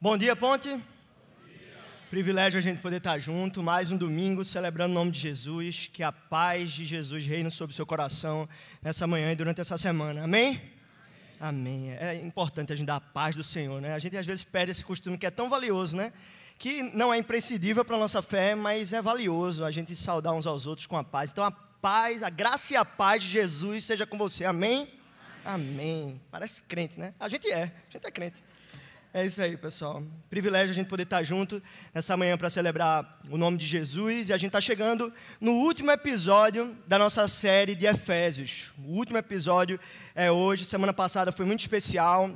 Bom dia, Ponte. Bom dia. Privilégio a gente poder estar junto, mais um domingo, celebrando o nome de Jesus, que a paz de Jesus reine sobre o seu coração nessa manhã e durante essa semana. Amém? Amém? Amém. É importante a gente dar a paz do Senhor, né? A gente às vezes perde esse costume que é tão valioso, né? Que não é imprescindível para a nossa fé, mas é valioso a gente saudar uns aos outros com a paz. Então a paz, a graça e a paz de Jesus seja com você. Amém? Amém. Amém. Parece crente, né? A gente é, a gente é crente. É isso aí, pessoal. Privilégio a gente poder estar junto nessa manhã para celebrar o nome de Jesus. E a gente está chegando no último episódio da nossa série de Efésios. O último episódio é hoje. Semana passada foi muito especial.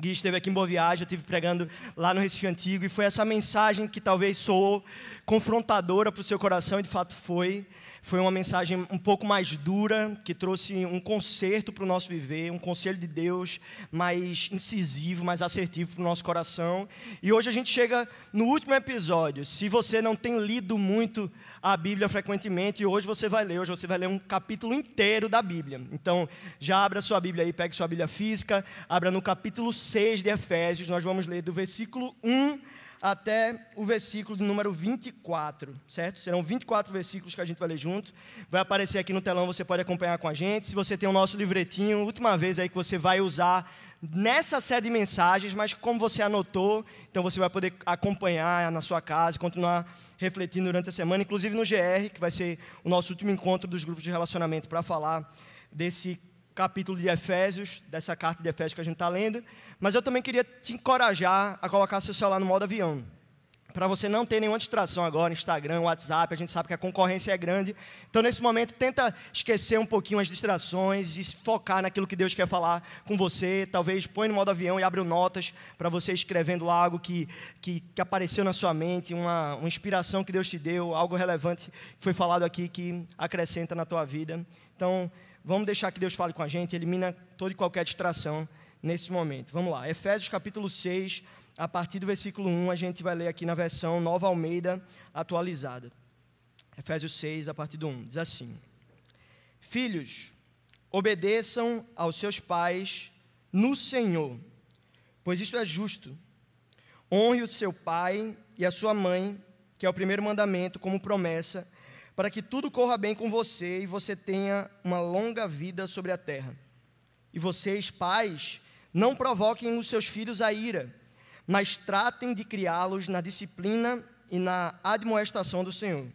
Gui esteve aqui em Boa Viagem, eu estive pregando lá no Recife Antigo, e foi essa mensagem que talvez soou confrontadora para o seu coração, e de fato foi. Foi uma mensagem um pouco mais dura, que trouxe um conserto para o nosso viver, um conselho de Deus mais incisivo, mais assertivo para o nosso coração. E hoje a gente chega no último episódio. Se você não tem lido muito a Bíblia frequentemente, hoje você vai ler, hoje você vai ler um capítulo inteiro da Bíblia. Então, já abra sua Bíblia aí, pegue sua Bíblia física, abra no capítulo 6 de Efésios, nós vamos ler do versículo 1 até o versículo número 24, certo? Serão 24 versículos que a gente vai ler junto. Vai aparecer aqui no telão, você pode acompanhar com a gente. Se você tem o nosso livretinho, última vez aí que você vai usar nessa série de mensagens, mas como você anotou, então você vai poder acompanhar na sua casa, continuar refletindo durante a semana, inclusive no GR, que vai ser o nosso último encontro dos grupos de relacionamento para falar desse capítulo de Efésios, dessa carta de Efésios que a gente está lendo. Mas eu também queria te encorajar a colocar seu celular no modo avião. Para você não ter nenhuma distração agora, Instagram, WhatsApp, a gente sabe que a concorrência é grande. Então, nesse momento, tenta esquecer um pouquinho as distrações e focar naquilo que Deus quer falar com você. Talvez põe no modo avião e abre notas para você escrevendo algo que, que, que, apareceu na sua mente, uma, uma inspiração que Deus te deu, algo relevante que foi falado aqui que acrescenta na tua vida. Então, Vamos deixar que Deus fale com a gente, elimina toda e qualquer distração nesse momento. Vamos lá, Efésios capítulo 6, a partir do versículo 1, a gente vai ler aqui na versão Nova Almeida atualizada. Efésios 6, a partir do 1, diz assim: Filhos, obedeçam aos seus pais no Senhor, pois isso é justo. Honre o seu pai e a sua mãe, que é o primeiro mandamento, como promessa para que tudo corra bem com você e você tenha uma longa vida sobre a terra. E vocês, pais, não provoquem os seus filhos a ira, mas tratem de criá-los na disciplina e na admoestação do Senhor.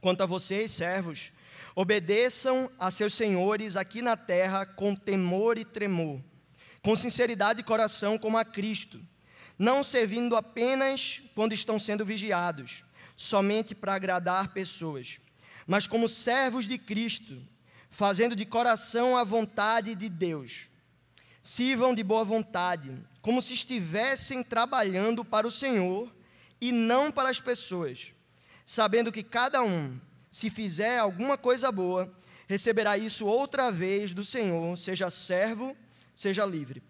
Quanto a vocês, servos, obedeçam a seus senhores aqui na terra com temor e tremor, com sinceridade de coração, como a Cristo, não servindo apenas quando estão sendo vigiados somente para agradar pessoas, mas como servos de Cristo, fazendo de coração a vontade de Deus. Sirvam de boa vontade, como se estivessem trabalhando para o Senhor e não para as pessoas, sabendo que cada um, se fizer alguma coisa boa, receberá isso outra vez do Senhor, seja servo, seja livre.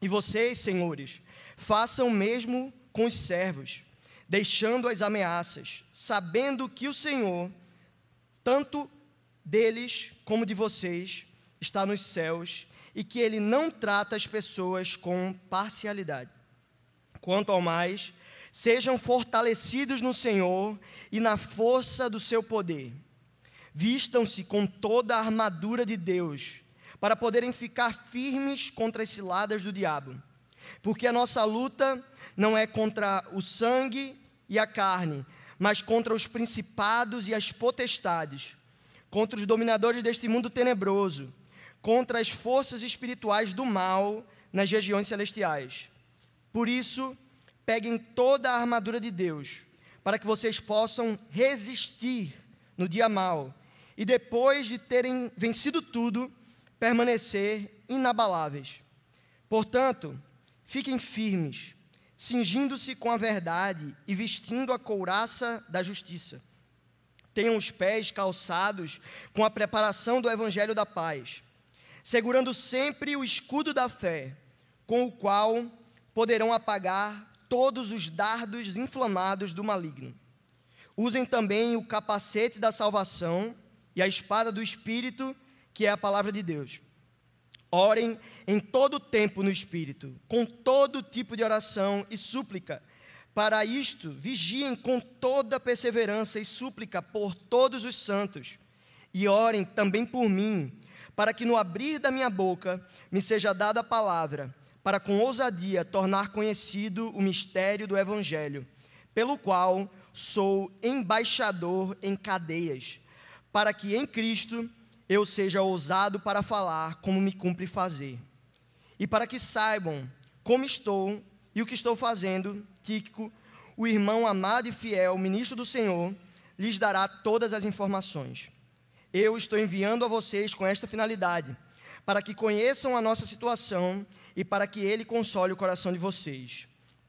E vocês, senhores, façam o mesmo com os servos deixando as ameaças, sabendo que o Senhor, tanto deles como de vocês, está nos céus e que ele não trata as pessoas com parcialidade. Quanto ao mais, sejam fortalecidos no Senhor e na força do seu poder. Vistam-se com toda a armadura de Deus, para poderem ficar firmes contra as ciladas do diabo. Porque a nossa luta não é contra o sangue e a carne, mas contra os principados e as potestades, contra os dominadores deste mundo tenebroso, contra as forças espirituais do mal nas regiões celestiais. Por isso, peguem toda a armadura de Deus, para que vocês possam resistir no dia mal e depois de terem vencido tudo, permanecer inabaláveis. Portanto, fiquem firmes cingindo-se com a verdade e vestindo a couraça da justiça. Tenham os pés calçados com a preparação do evangelho da paz, segurando sempre o escudo da fé, com o qual poderão apagar todos os dardos inflamados do maligno. Usem também o capacete da salvação e a espada do Espírito, que é a palavra de Deus. Orem em todo tempo no Espírito, com todo tipo de oração e súplica. Para isto, vigiem com toda perseverança e súplica por todos os santos. E orem também por mim, para que no abrir da minha boca me seja dada a palavra, para com ousadia tornar conhecido o mistério do Evangelho, pelo qual sou embaixador em cadeias, para que em Cristo eu seja ousado para falar como me cumpre fazer. E para que saibam como estou e o que estou fazendo, Tíquico, o irmão amado e fiel, ministro do Senhor, lhes dará todas as informações. Eu estou enviando a vocês com esta finalidade, para que conheçam a nossa situação e para que ele console o coração de vocês.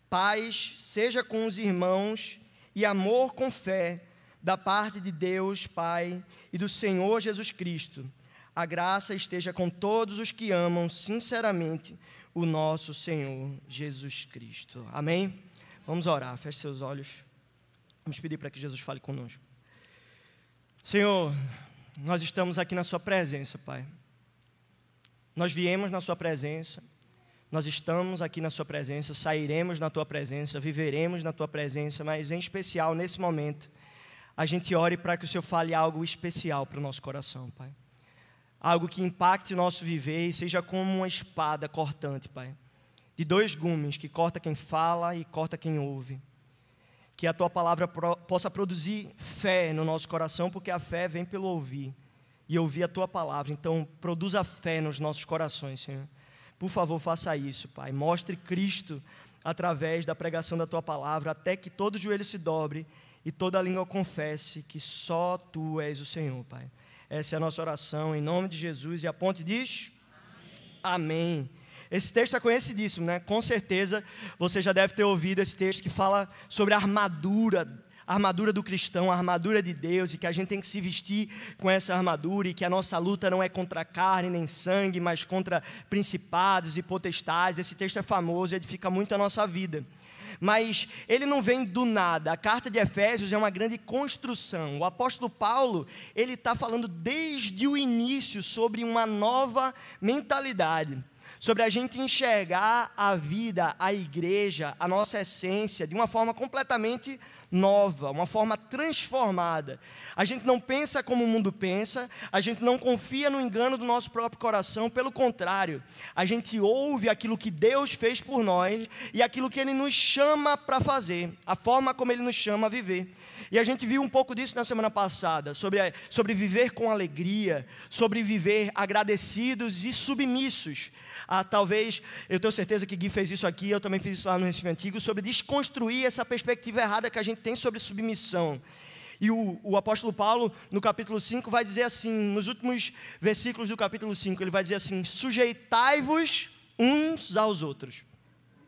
Paz seja com os irmãos e amor com fé da parte de Deus Pai e do Senhor Jesus Cristo. A graça esteja com todos os que amam sinceramente o nosso Senhor Jesus Cristo. Amém? Vamos orar, feche seus olhos. Vamos pedir para que Jesus fale conosco. Senhor, nós estamos aqui na Sua presença, Pai. Nós viemos na Sua presença, nós estamos aqui na Sua presença, sairemos na Tua presença, viveremos na Tua presença, mas em especial nesse momento a gente ore para que o Senhor fale algo especial para o nosso coração, Pai. Algo que impacte o nosso viver e seja como uma espada cortante, Pai. De dois gumes, que corta quem fala e corta quem ouve. Que a tua palavra possa produzir fé no nosso coração, porque a fé vem pelo ouvir. E ouvir a tua palavra. Então, produza fé nos nossos corações, Senhor. Por favor, faça isso, Pai. Mostre Cristo através da pregação da tua palavra, até que todo joelho se dobre e toda língua confesse que só tu és o Senhor, Pai. Essa é a nossa oração, em nome de Jesus. E a ponte diz: Amém. Amém. Esse texto é conhecidíssimo, né? Com certeza você já deve ter ouvido esse texto que fala sobre a armadura, a armadura do cristão, a armadura de Deus, e que a gente tem que se vestir com essa armadura, e que a nossa luta não é contra carne nem sangue, mas contra principados e potestades. Esse texto é famoso e edifica muito a nossa vida mas ele não vem do nada. A carta de Efésios é uma grande construção. O apóstolo Paulo, ele está falando desde o início sobre uma nova mentalidade, sobre a gente enxergar a vida, a igreja, a nossa essência, de uma forma completamente nova, uma forma transformada. A gente não pensa como o mundo pensa, a gente não confia no engano do nosso próprio coração, pelo contrário, a gente ouve aquilo que Deus fez por nós e aquilo que Ele nos chama para fazer, a forma como Ele nos chama a viver. E a gente viu um pouco disso na semana passada, sobre, sobre viver com alegria, sobre viver agradecidos e submissos. Ah, talvez, eu tenho certeza que Gui fez isso aqui, eu também fiz isso lá no Recife Antigo, sobre desconstruir essa perspectiva errada que a gente tem sobre submissão. E o, o, apóstolo Paulo, no capítulo 5, vai dizer assim, nos últimos versículos do capítulo 5, ele vai dizer assim: sujeitai-vos uns aos outros.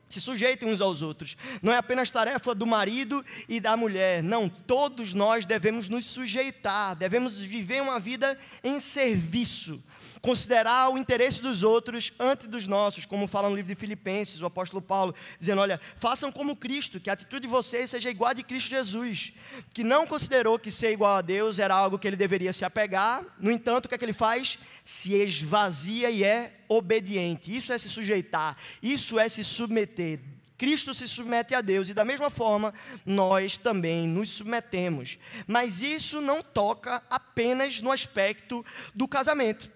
Se sujeitem uns aos outros. Não é apenas tarefa do marido e da mulher. Não, todos nós devemos nos sujeitar, devemos viver uma vida em serviço considerar o interesse dos outros antes dos nossos, como fala no livro de Filipenses, o apóstolo Paulo, dizendo: Olha, façam como Cristo, que a atitude de vocês seja igual a de Cristo Jesus, que não considerou que ser igual a Deus era algo que ele deveria se apegar, no entanto, o que é que ele faz? Se esvazia e é obediente. Isso é se sujeitar, isso é se submeter. Cristo se submete a Deus e, da mesma forma, nós também nos submetemos. Mas isso não toca apenas no aspecto do casamento.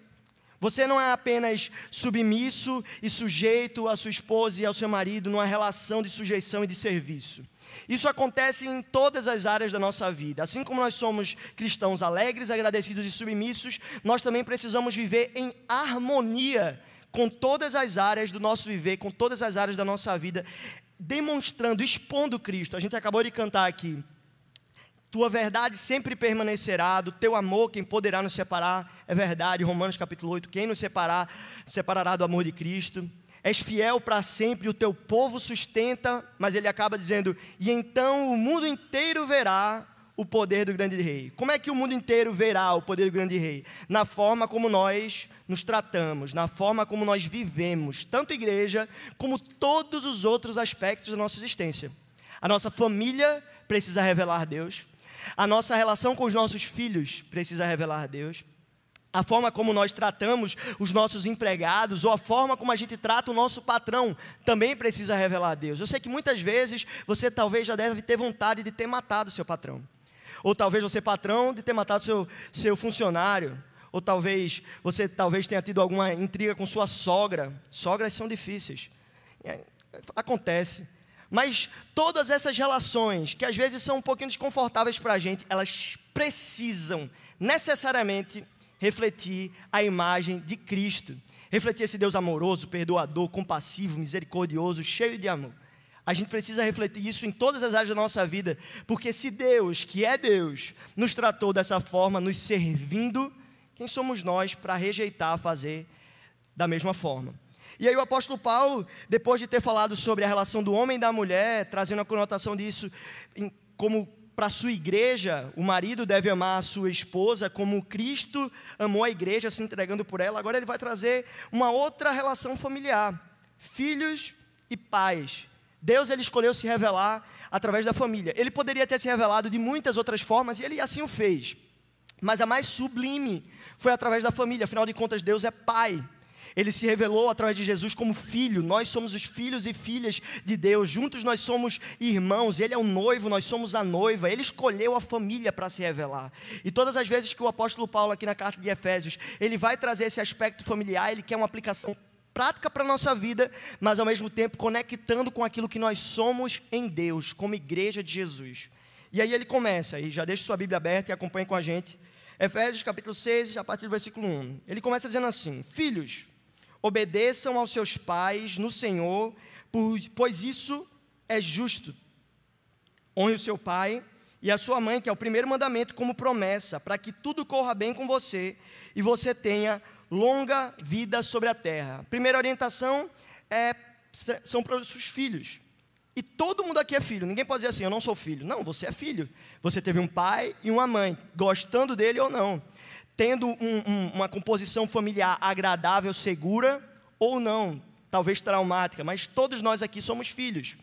Você não é apenas submisso e sujeito à sua esposa e ao seu marido numa relação de sujeição e de serviço. Isso acontece em todas as áreas da nossa vida. Assim como nós somos cristãos alegres, agradecidos e submissos, nós também precisamos viver em harmonia com todas as áreas do nosso viver, com todas as áreas da nossa vida, demonstrando, expondo Cristo. A gente acabou de cantar aqui. Tua verdade sempre permanecerá, do teu amor quem poderá nos separar? É verdade, Romanos capítulo 8, quem nos separar, separará do amor de Cristo. És fiel para sempre, o teu povo sustenta, mas ele acaba dizendo: "E então o mundo inteiro verá o poder do grande rei". Como é que o mundo inteiro verá o poder do grande rei? Na forma como nós nos tratamos, na forma como nós vivemos, tanto igreja como todos os outros aspectos da nossa existência. A nossa família precisa revelar Deus. A nossa relação com os nossos filhos precisa revelar a Deus. A forma como nós tratamos os nossos empregados, ou a forma como a gente trata o nosso patrão, também precisa revelar a Deus. Eu sei que muitas vezes você talvez já deve ter vontade de ter matado seu patrão. Ou talvez você, patrão, de ter matado seu, seu funcionário. Ou talvez você talvez tenha tido alguma intriga com sua sogra. Sogras são difíceis. É, acontece. Mas todas essas relações, que às vezes são um pouquinho desconfortáveis para a gente, elas precisam necessariamente refletir a imagem de Cristo. Refletir esse Deus amoroso, perdoador, compassivo, misericordioso, cheio de amor. A gente precisa refletir isso em todas as áreas da nossa vida, porque se Deus, que é Deus, nos tratou dessa forma, nos servindo, quem somos nós para rejeitar fazer da mesma forma? E aí o apóstolo Paulo, depois de ter falado sobre a relação do homem e da mulher, trazendo a conotação disso como para sua igreja, o marido deve amar a sua esposa como Cristo amou a igreja, se entregando por ela. Agora ele vai trazer uma outra relação familiar: filhos e pais. Deus ele escolheu se revelar através da família. Ele poderia ter se revelado de muitas outras formas e ele assim o fez. Mas a mais sublime foi através da família. Afinal de contas, Deus é pai. Ele se revelou através de Jesus como filho. Nós somos os filhos e filhas de Deus. Juntos nós somos irmãos. Ele é o noivo, nós somos a noiva. Ele escolheu a família para se revelar. E todas as vezes que o apóstolo Paulo, aqui na carta de Efésios, ele vai trazer esse aspecto familiar, ele quer uma aplicação prática para a nossa vida, mas ao mesmo tempo conectando com aquilo que nós somos em Deus, como igreja de Jesus. E aí ele começa, e já deixa sua Bíblia aberta e acompanhe com a gente. Efésios capítulo 6, a partir do versículo 1. Ele começa dizendo assim: Filhos, Obedeçam aos seus pais no Senhor, pois isso é justo. Honre o seu pai e a sua mãe, que é o primeiro mandamento, como promessa, para que tudo corra bem com você e você tenha longa vida sobre a terra. Primeira orientação é, são para os seus filhos. E todo mundo aqui é filho. Ninguém pode dizer assim, eu não sou filho. Não, você é filho. Você teve um pai e uma mãe, gostando dele ou não tendo um, um, uma composição familiar agradável, segura ou não, talvez traumática, mas todos nós aqui somos filhos.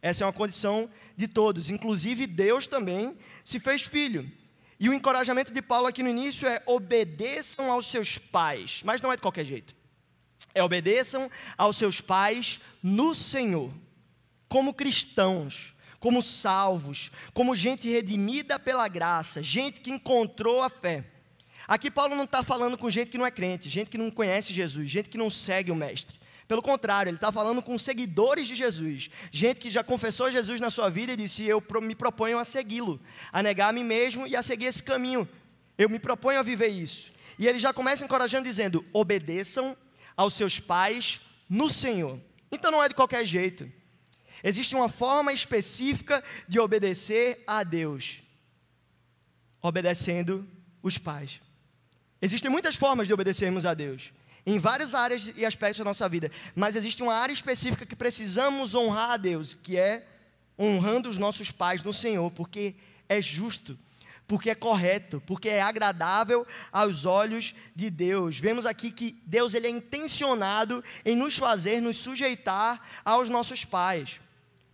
Essa é uma condição de todos, inclusive Deus também se fez filho. E o encorajamento de Paulo aqui no início é obedeçam aos seus pais, mas não é de qualquer jeito. É obedeçam aos seus pais no Senhor, como cristãos, como salvos, como gente redimida pela graça, gente que encontrou a fé. Aqui Paulo não está falando com gente que não é crente, gente que não conhece Jesus, gente que não segue o Mestre. Pelo contrário, ele está falando com seguidores de Jesus, gente que já confessou Jesus na sua vida e disse: Eu me proponho a segui-lo, a negar a mim mesmo e a seguir esse caminho. Eu me proponho a viver isso. E ele já começa encorajando, dizendo: Obedeçam aos seus pais no Senhor. Então não é de qualquer jeito. Existe uma forma específica de obedecer a Deus, obedecendo os pais. Existem muitas formas de obedecermos a Deus, em várias áreas e aspectos da nossa vida, mas existe uma área específica que precisamos honrar a Deus, que é honrando os nossos pais no Senhor, porque é justo, porque é correto, porque é agradável aos olhos de Deus. Vemos aqui que Deus ele é intencionado em nos fazer nos sujeitar aos nossos pais,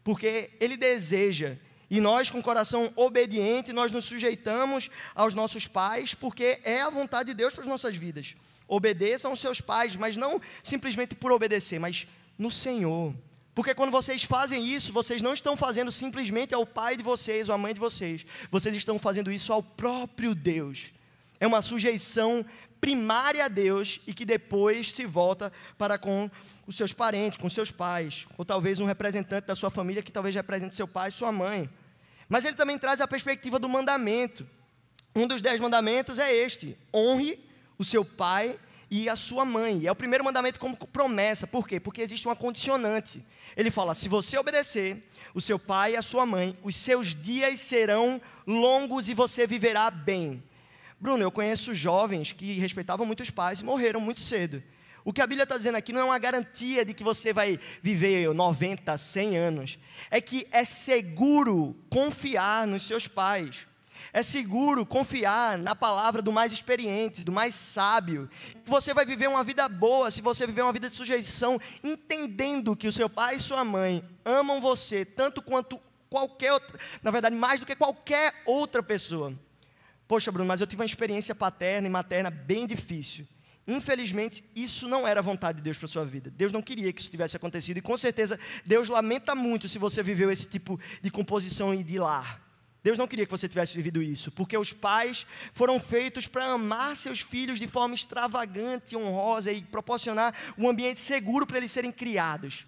porque ele deseja e nós, com o coração obediente, nós nos sujeitamos aos nossos pais, porque é a vontade de Deus para as nossas vidas. Obedeçam aos seus pais, mas não simplesmente por obedecer, mas no Senhor. Porque quando vocês fazem isso, vocês não estão fazendo simplesmente ao pai de vocês ou à mãe de vocês, vocês estão fazendo isso ao próprio Deus. É uma sujeição primária a Deus e que depois se volta para com os seus parentes, com seus pais, ou talvez um representante da sua família que talvez represente seu pai sua mãe. Mas ele também traz a perspectiva do mandamento. Um dos dez mandamentos é este: honre o seu pai e a sua mãe. É o primeiro mandamento como promessa. Por quê? Porque existe uma condicionante. Ele fala: se você obedecer o seu pai e a sua mãe, os seus dias serão longos e você viverá bem. Bruno, eu conheço jovens que respeitavam muito os pais e morreram muito cedo. O que a Bíblia está dizendo aqui não é uma garantia de que você vai viver 90, 100 anos. É que é seguro confiar nos seus pais. É seguro confiar na palavra do mais experiente, do mais sábio. Você vai viver uma vida boa se você viver uma vida de sujeição, entendendo que o seu pai e sua mãe amam você tanto quanto qualquer outra, na verdade, mais do que qualquer outra pessoa. Poxa, Bruno, mas eu tive uma experiência paterna e materna bem difícil. Infelizmente, isso não era a vontade de Deus para sua vida. Deus não queria que isso tivesse acontecido. E com certeza, Deus lamenta muito se você viveu esse tipo de composição e de lar. Deus não queria que você tivesse vivido isso, porque os pais foram feitos para amar seus filhos de forma extravagante, honrosa e proporcionar um ambiente seguro para eles serem criados.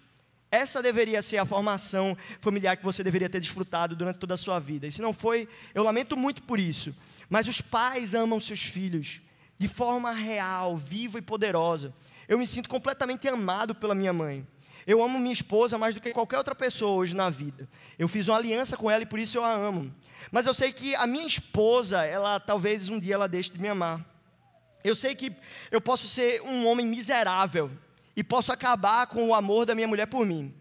Essa deveria ser a formação familiar que você deveria ter desfrutado durante toda a sua vida. E se não foi, eu lamento muito por isso. Mas os pais amam seus filhos de forma real, viva e poderosa. Eu me sinto completamente amado pela minha mãe. Eu amo minha esposa mais do que qualquer outra pessoa hoje na vida. Eu fiz uma aliança com ela e por isso eu a amo. Mas eu sei que a minha esposa, ela talvez um dia ela deixe de me amar. Eu sei que eu posso ser um homem miserável e posso acabar com o amor da minha mulher por mim.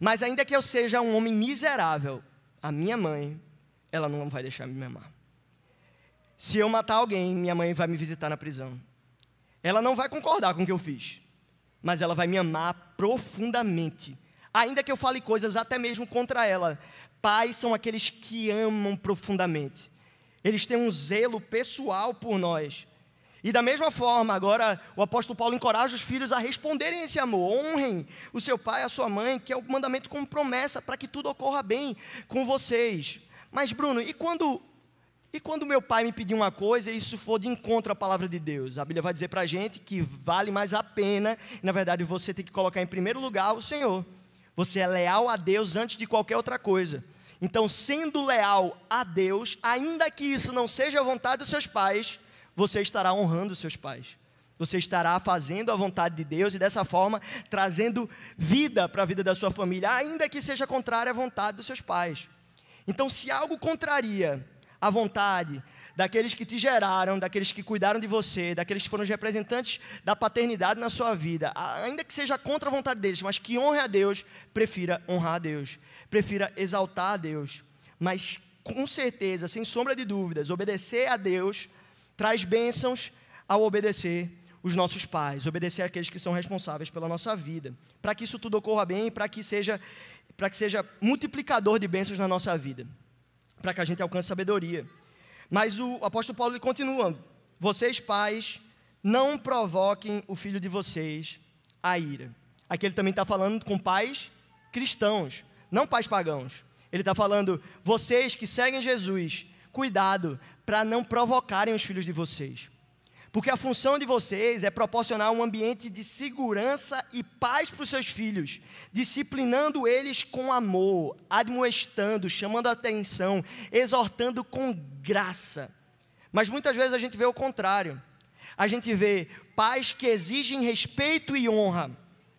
Mas ainda que eu seja um homem miserável, a minha mãe, ela não vai deixar me amar. Se eu matar alguém, minha mãe vai me visitar na prisão. Ela não vai concordar com o que eu fiz, mas ela vai me amar profundamente. Ainda que eu fale coisas até mesmo contra ela. Pais são aqueles que amam profundamente. Eles têm um zelo pessoal por nós. E da mesma forma, agora o apóstolo Paulo encoraja os filhos a responderem esse amor. Honrem o seu pai e a sua mãe, que é o mandamento com promessa para que tudo ocorra bem com vocês. Mas, Bruno, e quando e quando meu pai me pedir uma coisa isso for de encontro à palavra de Deus? A Bíblia vai dizer para a gente que vale mais a pena, na verdade você tem que colocar em primeiro lugar o Senhor. Você é leal a Deus antes de qualquer outra coisa. Então, sendo leal a Deus, ainda que isso não seja a vontade dos seus pais, você estará honrando os seus pais. Você estará fazendo a vontade de Deus e dessa forma trazendo vida para a vida da sua família, ainda que seja contrária à vontade dos seus pais. Então, se algo contraria a vontade daqueles que te geraram, daqueles que cuidaram de você, daqueles que foram os representantes da paternidade na sua vida, ainda que seja contra a vontade deles, mas que honre a Deus, prefira honrar a Deus, prefira exaltar a Deus. Mas com certeza, sem sombra de dúvidas, obedecer a Deus traz bênçãos ao obedecer os nossos pais, obedecer aqueles que são responsáveis pela nossa vida, para que isso tudo ocorra bem, para que seja para que seja multiplicador de bênçãos na nossa vida para que a gente alcance sabedoria. Mas o apóstolo Paulo ele continua: vocês pais não provoquem o filho de vocês a ira. Aqui ele também está falando com pais cristãos, não pais pagãos. Ele está falando, vocês que seguem Jesus, cuidado para não provocarem os filhos de vocês. Porque a função de vocês é proporcionar um ambiente de segurança e paz para os seus filhos, disciplinando eles com amor, admoestando, chamando a atenção, exortando com graça. Mas muitas vezes a gente vê o contrário. A gente vê pais que exigem respeito e honra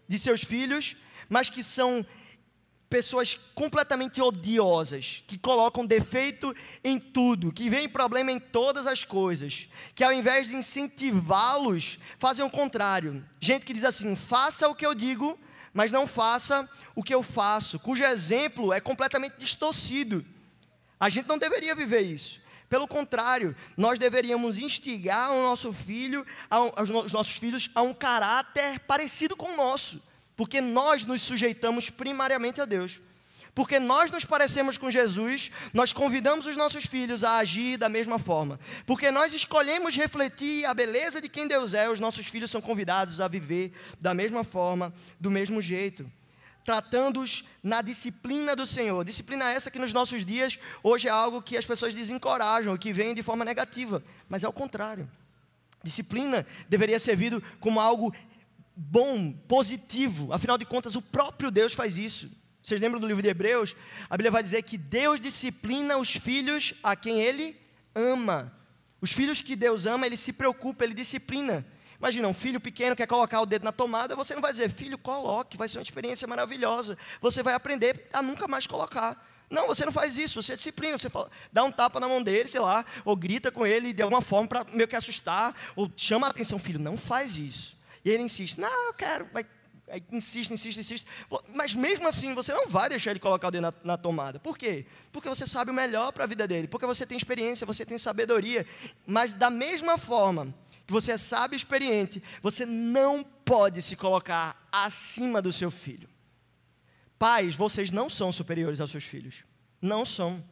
de seus filhos, mas que são pessoas completamente odiosas, que colocam defeito em tudo, que veem problema em todas as coisas, que ao invés de incentivá-los, fazem o contrário. Gente que diz assim: faça o que eu digo, mas não faça o que eu faço, cujo exemplo é completamente distorcido. A gente não deveria viver isso. Pelo contrário, nós deveríamos instigar o nosso filho, os nossos filhos a um caráter parecido com o nosso porque nós nos sujeitamos primariamente a Deus. Porque nós nos parecemos com Jesus, nós convidamos os nossos filhos a agir da mesma forma. Porque nós escolhemos refletir a beleza de quem Deus é, os nossos filhos são convidados a viver da mesma forma, do mesmo jeito. Tratando-os na disciplina do Senhor. Disciplina essa que nos nossos dias hoje é algo que as pessoas desencorajam, que vem de forma negativa. Mas é o contrário. Disciplina deveria ser visto como algo bom, positivo. Afinal de contas, o próprio Deus faz isso. Vocês lembram do livro de Hebreus? A Bíblia vai dizer que Deus disciplina os filhos a quem Ele ama. Os filhos que Deus ama, Ele se preocupa, Ele disciplina. Imagina, um filho pequeno quer colocar o dedo na tomada, você não vai dizer, filho, coloque, vai ser uma experiência maravilhosa. Você vai aprender a nunca mais colocar. Não, você não faz isso, você disciplina, você fala, dá um tapa na mão dele, sei lá, ou grita com ele de alguma forma para meio que assustar, ou chama a atenção, filho, não faz isso. E ele insiste, não, eu quero, vai, aí insiste, insiste, insiste. Mas mesmo assim, você não vai deixar ele colocar o dedo na, na tomada. Por quê? Porque você sabe o melhor para a vida dele, porque você tem experiência, você tem sabedoria. Mas da mesma forma que você é sábio e experiente, você não pode se colocar acima do seu filho. Pais, vocês não são superiores aos seus filhos. Não são.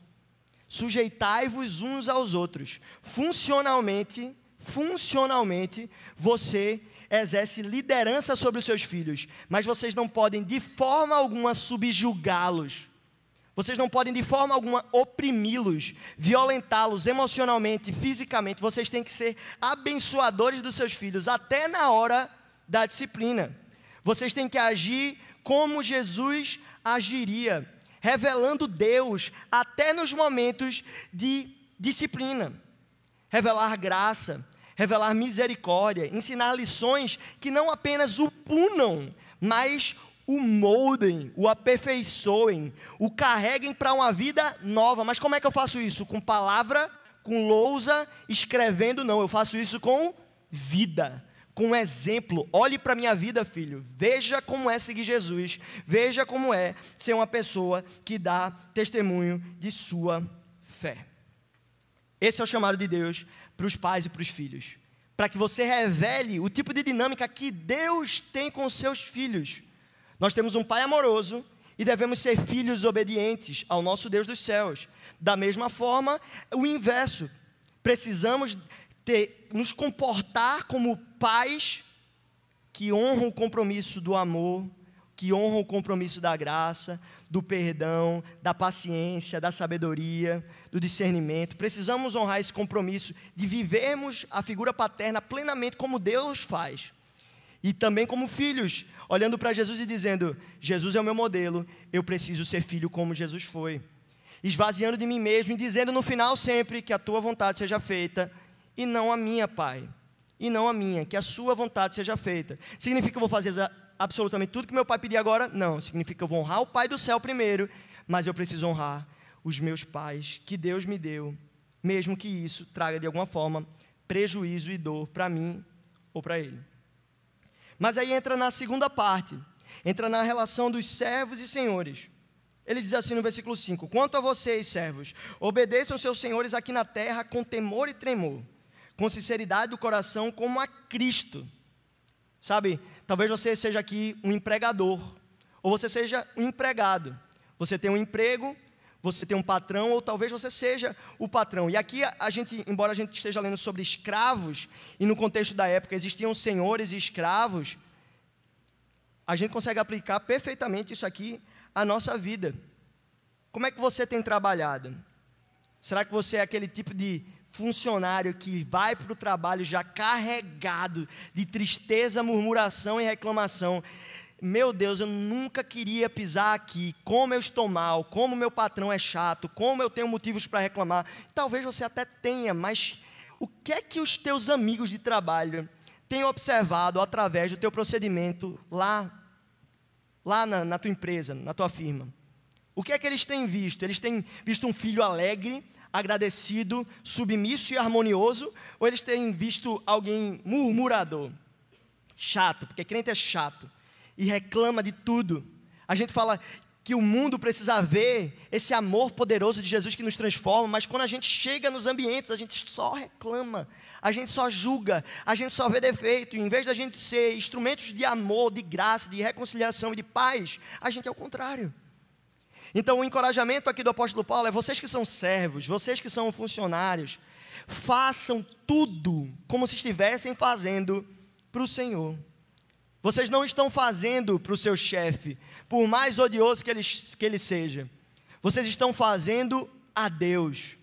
Sujeitai-vos uns aos outros. Funcionalmente, funcionalmente, você exerce liderança sobre os seus filhos, mas vocês não podem de forma alguma subjugá-los. Vocês não podem de forma alguma oprimi-los, violentá-los emocionalmente, fisicamente. Vocês têm que ser abençoadores dos seus filhos, até na hora da disciplina. Vocês têm que agir como Jesus agiria, revelando Deus até nos momentos de disciplina. Revelar graça, revelar misericórdia, ensinar lições que não apenas o punam, mas o moldem, o aperfeiçoem, o carreguem para uma vida nova. Mas como é que eu faço isso? Com palavra, com lousa, escrevendo? Não, eu faço isso com vida, com exemplo. Olhe para a minha vida, filho. Veja como é seguir Jesus. Veja como é ser uma pessoa que dá testemunho de sua fé. Esse é o chamado de Deus para os pais e para os filhos. Para que você revele o tipo de dinâmica que Deus tem com seus filhos. Nós temos um Pai amoroso e devemos ser filhos obedientes ao nosso Deus dos céus. Da mesma forma, o inverso. Precisamos ter, nos comportar como pais que honram o compromisso do amor, que honram o compromisso da graça, do perdão, da paciência, da sabedoria, do discernimento. Precisamos honrar esse compromisso de vivermos a figura paterna plenamente como Deus faz. E também como filhos, olhando para Jesus e dizendo: Jesus é o meu modelo, eu preciso ser filho como Jesus foi. Esvaziando de mim mesmo e dizendo no final sempre que a tua vontade seja feita e não a minha, Pai. E não a minha, que a sua vontade seja feita. Significa que eu vou fazer absolutamente tudo que meu pai pedir agora? Não. Significa que eu vou honrar o Pai do céu primeiro, mas eu preciso honrar os meus pais que Deus me deu, mesmo que isso traga de alguma forma prejuízo e dor para mim ou para ele. Mas aí entra na segunda parte, entra na relação dos servos e senhores. Ele diz assim no versículo 5: Quanto a vocês, servos, obedeçam seus senhores aqui na terra com temor e tremor, com sinceridade do coração, como a Cristo. Sabe, talvez você seja aqui um empregador, ou você seja um empregado. Você tem um emprego, você tem um patrão, ou talvez você seja o patrão. E aqui a gente, embora a gente esteja lendo sobre escravos, e no contexto da época existiam senhores e escravos, a gente consegue aplicar perfeitamente isso aqui à nossa vida. Como é que você tem trabalhado? Será que você é aquele tipo de funcionário que vai para o trabalho já carregado de tristeza, murmuração e reclamação? Meu Deus, eu nunca queria pisar aqui, como eu estou mal, como meu patrão é chato, como eu tenho motivos para reclamar. Talvez você até tenha, mas o que é que os teus amigos de trabalho têm observado através do teu procedimento lá, lá na, na tua empresa, na tua firma? O que é que eles têm visto? Eles têm visto um filho alegre, agradecido, submisso e harmonioso, ou eles têm visto alguém murmurador, chato, porque crente é chato e reclama de tudo. A gente fala que o mundo precisa ver esse amor poderoso de Jesus que nos transforma, mas quando a gente chega nos ambientes, a gente só reclama, a gente só julga, a gente só vê defeito. E em vez da gente ser instrumentos de amor, de graça, de reconciliação e de paz, a gente é o contrário. Então, o encorajamento aqui do apóstolo Paulo é: vocês que são servos, vocês que são funcionários, façam tudo como se estivessem fazendo para o Senhor. Vocês não estão fazendo para o seu chefe, por mais odioso que ele, que ele seja. Vocês estão fazendo a Deus.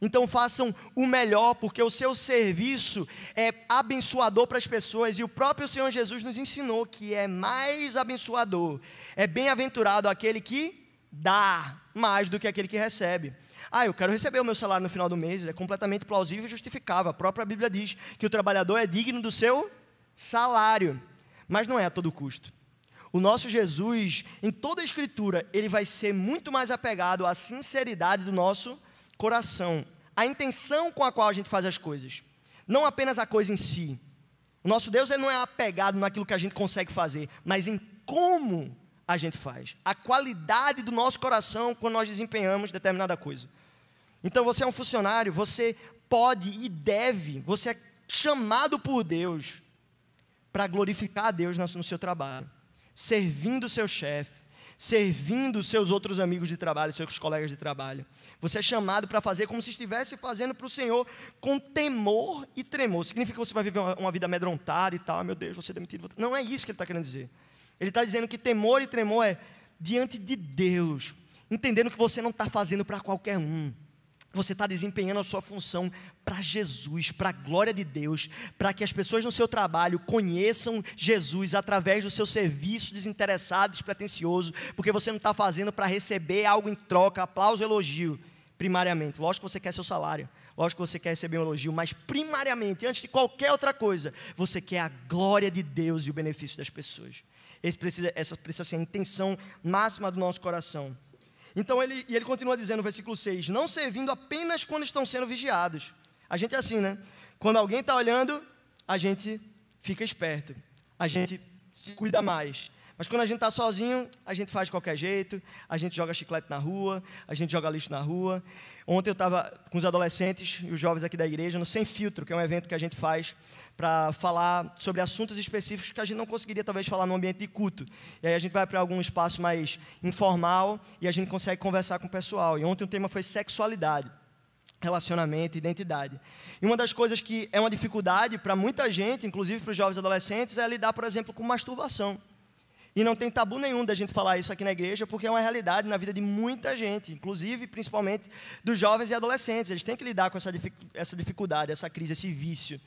Então façam o melhor, porque o seu serviço é abençoador para as pessoas e o próprio Senhor Jesus nos ensinou que é mais abençoador, é bem-aventurado aquele que dá mais do que aquele que recebe. Ah, eu quero receber o meu salário no final do mês, é completamente plausível e justificável. A própria Bíblia diz que o trabalhador é digno do seu salário mas não é a todo custo. O nosso Jesus, em toda a Escritura, ele vai ser muito mais apegado à sinceridade do nosso coração, à intenção com a qual a gente faz as coisas, não apenas a coisa em si. O nosso Deus ele não é apegado naquilo que a gente consegue fazer, mas em como a gente faz, a qualidade do nosso coração quando nós desempenhamos determinada coisa. Então você é um funcionário, você pode e deve, você é chamado por Deus para glorificar a Deus no seu trabalho, servindo o seu chefe, servindo seus outros amigos de trabalho, seus colegas de trabalho. Você é chamado para fazer como se estivesse fazendo para o Senhor com temor e tremor. Significa que você vai viver uma, vida amedrontada e tal, ah, meu Deus, você é demitido. Não é isso que ele está querendo dizer. Ele está dizendo que temor e tremor é diante de Deus, entendendo que você não está fazendo para qualquer um. Você está desempenhando a sua função para Jesus, para a glória de Deus, para que as pessoas no seu trabalho conheçam Jesus através do seu serviço desinteressado, despretensioso, porque você não está fazendo para receber algo em troca, aplauso, elogio, primariamente. Lógico que você quer seu salário, lógico que você quer receber um elogio, mas primariamente, antes de qualquer outra coisa, você quer a glória de Deus e o benefício das pessoas. Esse precisa, essa precisa ser a intenção máxima do nosso coração. Então ele, e ele continua dizendo no versículo 6: Não servindo apenas quando estão sendo vigiados. A gente é assim, né? Quando alguém está olhando, a gente fica esperto, a gente se cuida mais. Mas quando a gente está sozinho, a gente faz de qualquer jeito, a gente joga chiclete na rua, a gente joga lixo na rua. Ontem eu estava com os adolescentes e os jovens aqui da igreja no Sem Filtro, que é um evento que a gente faz para falar sobre assuntos específicos que a gente não conseguiria talvez falar no ambiente de culto. E aí a gente vai para algum espaço mais informal e a gente consegue conversar com o pessoal. E ontem o tema foi sexualidade, relacionamento, identidade. E uma das coisas que é uma dificuldade para muita gente, inclusive para os jovens adolescentes, é lidar, por exemplo, com masturbação. E não tem tabu nenhum da gente falar isso aqui na igreja, porque é uma realidade na vida de muita gente, inclusive, principalmente, dos jovens e adolescentes. Eles têm que lidar com essa dificuldade, essa crise, esse vício.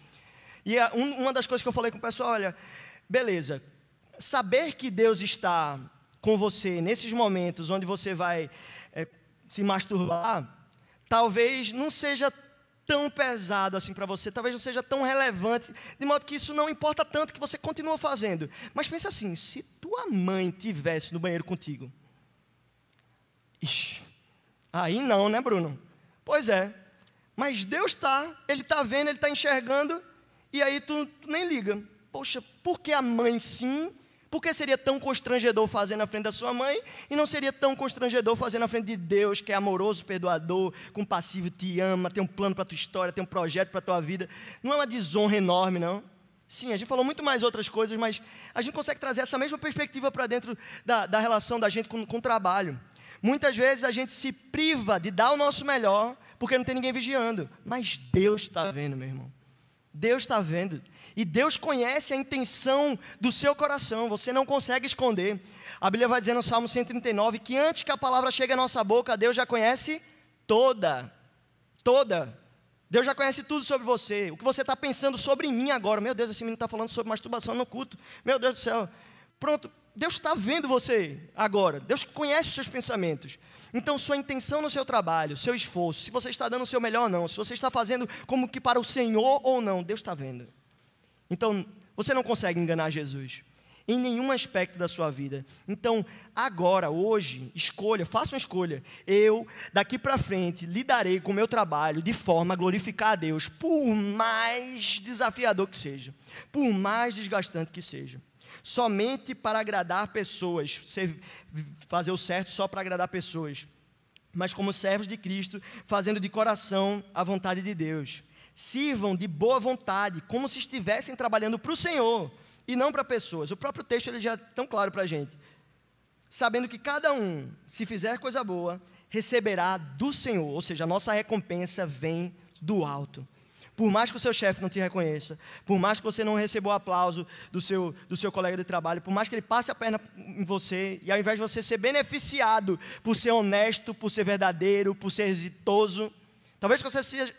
E a, um, uma das coisas que eu falei com o pessoal, olha, beleza, saber que Deus está com você nesses momentos onde você vai é, se masturbar, talvez não seja tão pesado assim para você, talvez não seja tão relevante, de modo que isso não importa tanto que você continua fazendo. Mas pense assim, se tua mãe tivesse no banheiro contigo, ixi, aí não, né, Bruno? Pois é. Mas Deus está, Ele está vendo, Ele está enxergando, e aí tu, tu nem liga. Poxa, por que a mãe sim? Por que seria tão constrangedor fazer na frente da sua mãe e não seria tão constrangedor fazer na frente de Deus, que é amoroso, perdoador, compassivo, te ama, tem um plano para a tua história, tem um projeto para a tua vida? Não é uma desonra enorme, não? Sim, a gente falou muito mais outras coisas, mas a gente consegue trazer essa mesma perspectiva para dentro da, da, relação da gente com, com o trabalho. Muitas vezes a gente se priva de dar o nosso melhor porque não tem ninguém vigiando, mas Deus está vendo, meu irmão. Deus está vendo. E Deus conhece a intenção do seu coração, você não consegue esconder. A Bíblia vai dizer no Salmo 139 que antes que a palavra chegue à nossa boca, Deus já conhece toda. Toda. Deus já conhece tudo sobre você. O que você está pensando sobre mim agora. Meu Deus, esse menino está falando sobre masturbação no culto. Meu Deus do céu. Pronto, Deus está vendo você agora. Deus conhece os seus pensamentos. Então, sua intenção no seu trabalho, seu esforço, se você está dando o seu melhor ou não, se você está fazendo como que para o Senhor ou não, Deus está vendo. Então, você não consegue enganar Jesus em nenhum aspecto da sua vida. Então, agora, hoje, escolha, faça uma escolha. Eu, daqui para frente, lidarei com o meu trabalho de forma a glorificar a Deus, por mais desafiador que seja, por mais desgastante que seja somente para agradar pessoas, fazer o certo só para agradar pessoas, mas como servos de Cristo, fazendo de coração a vontade de Deus. Sirvam de boa vontade, como se estivessem trabalhando para o Senhor e não para pessoas. O próprio texto ele já é tão claro para a gente. Sabendo que cada um, se fizer coisa boa, receberá do Senhor, ou seja, a nossa recompensa vem do alto. Por mais que o seu chefe não te reconheça, por mais que você não receba o aplauso do seu, do seu colega de trabalho, por mais que ele passe a perna em você, e ao invés de você ser beneficiado por ser honesto, por ser verdadeiro, por ser exitoso, talvez você seja,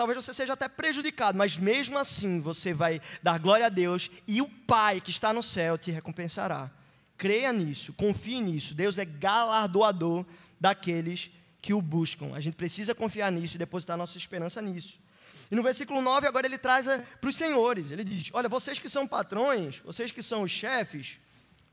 talvez você seja até prejudicado, mas mesmo assim você vai dar glória a Deus e o Pai que está no céu te recompensará. Creia nisso, confie nisso. Deus é galardoador daqueles que o buscam. A gente precisa confiar nisso e depositar nossa esperança nisso. E no versículo 9, agora ele traz para os senhores. Ele diz: Olha, vocês que são patrões, vocês que são os chefes,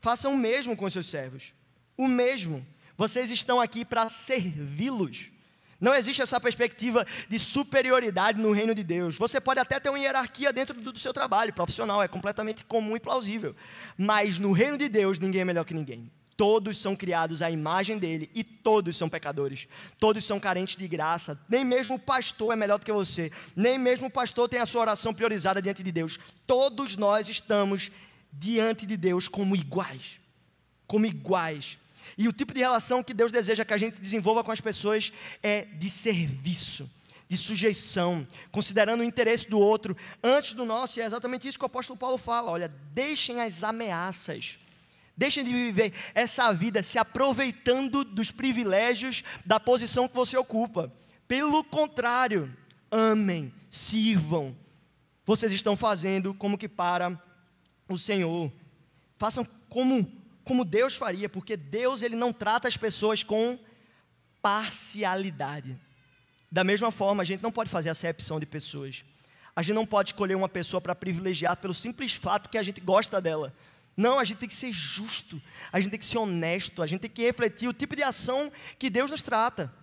façam o mesmo com os seus servos. O mesmo. Vocês estão aqui para servi-los. Não existe essa perspectiva de superioridade no reino de Deus. Você pode até ter uma hierarquia dentro do, seu trabalho profissional, é completamente comum e plausível. Mas no reino de Deus, ninguém é melhor que ninguém. Todos são criados à imagem dele e todos são pecadores. Todos são carentes de graça. Nem mesmo o pastor é melhor do que você. Nem mesmo o pastor tem a sua oração priorizada diante de Deus. Todos nós estamos diante de Deus como iguais. Como iguais. E o tipo de relação que Deus deseja que a gente desenvolva com as pessoas é de serviço, de sujeição, considerando o interesse do outro antes do nosso. E é exatamente isso que o apóstolo Paulo fala: olha, deixem as ameaças. Deixem de viver essa vida se aproveitando dos privilégios da posição que você ocupa. Pelo contrário, amem, sirvam. Vocês estão fazendo como que para o Senhor. Façam como como Deus faria, porque Deus ele não trata as pessoas com parcialidade. Da mesma forma, a gente não pode fazer acepção de pessoas. A gente não pode escolher uma pessoa para privilegiar pelo simples fato que a gente gosta dela. Não, a gente tem que ser justo, a gente tem que ser honesto, a gente tem que refletir o tipo de ação que Deus nos trata.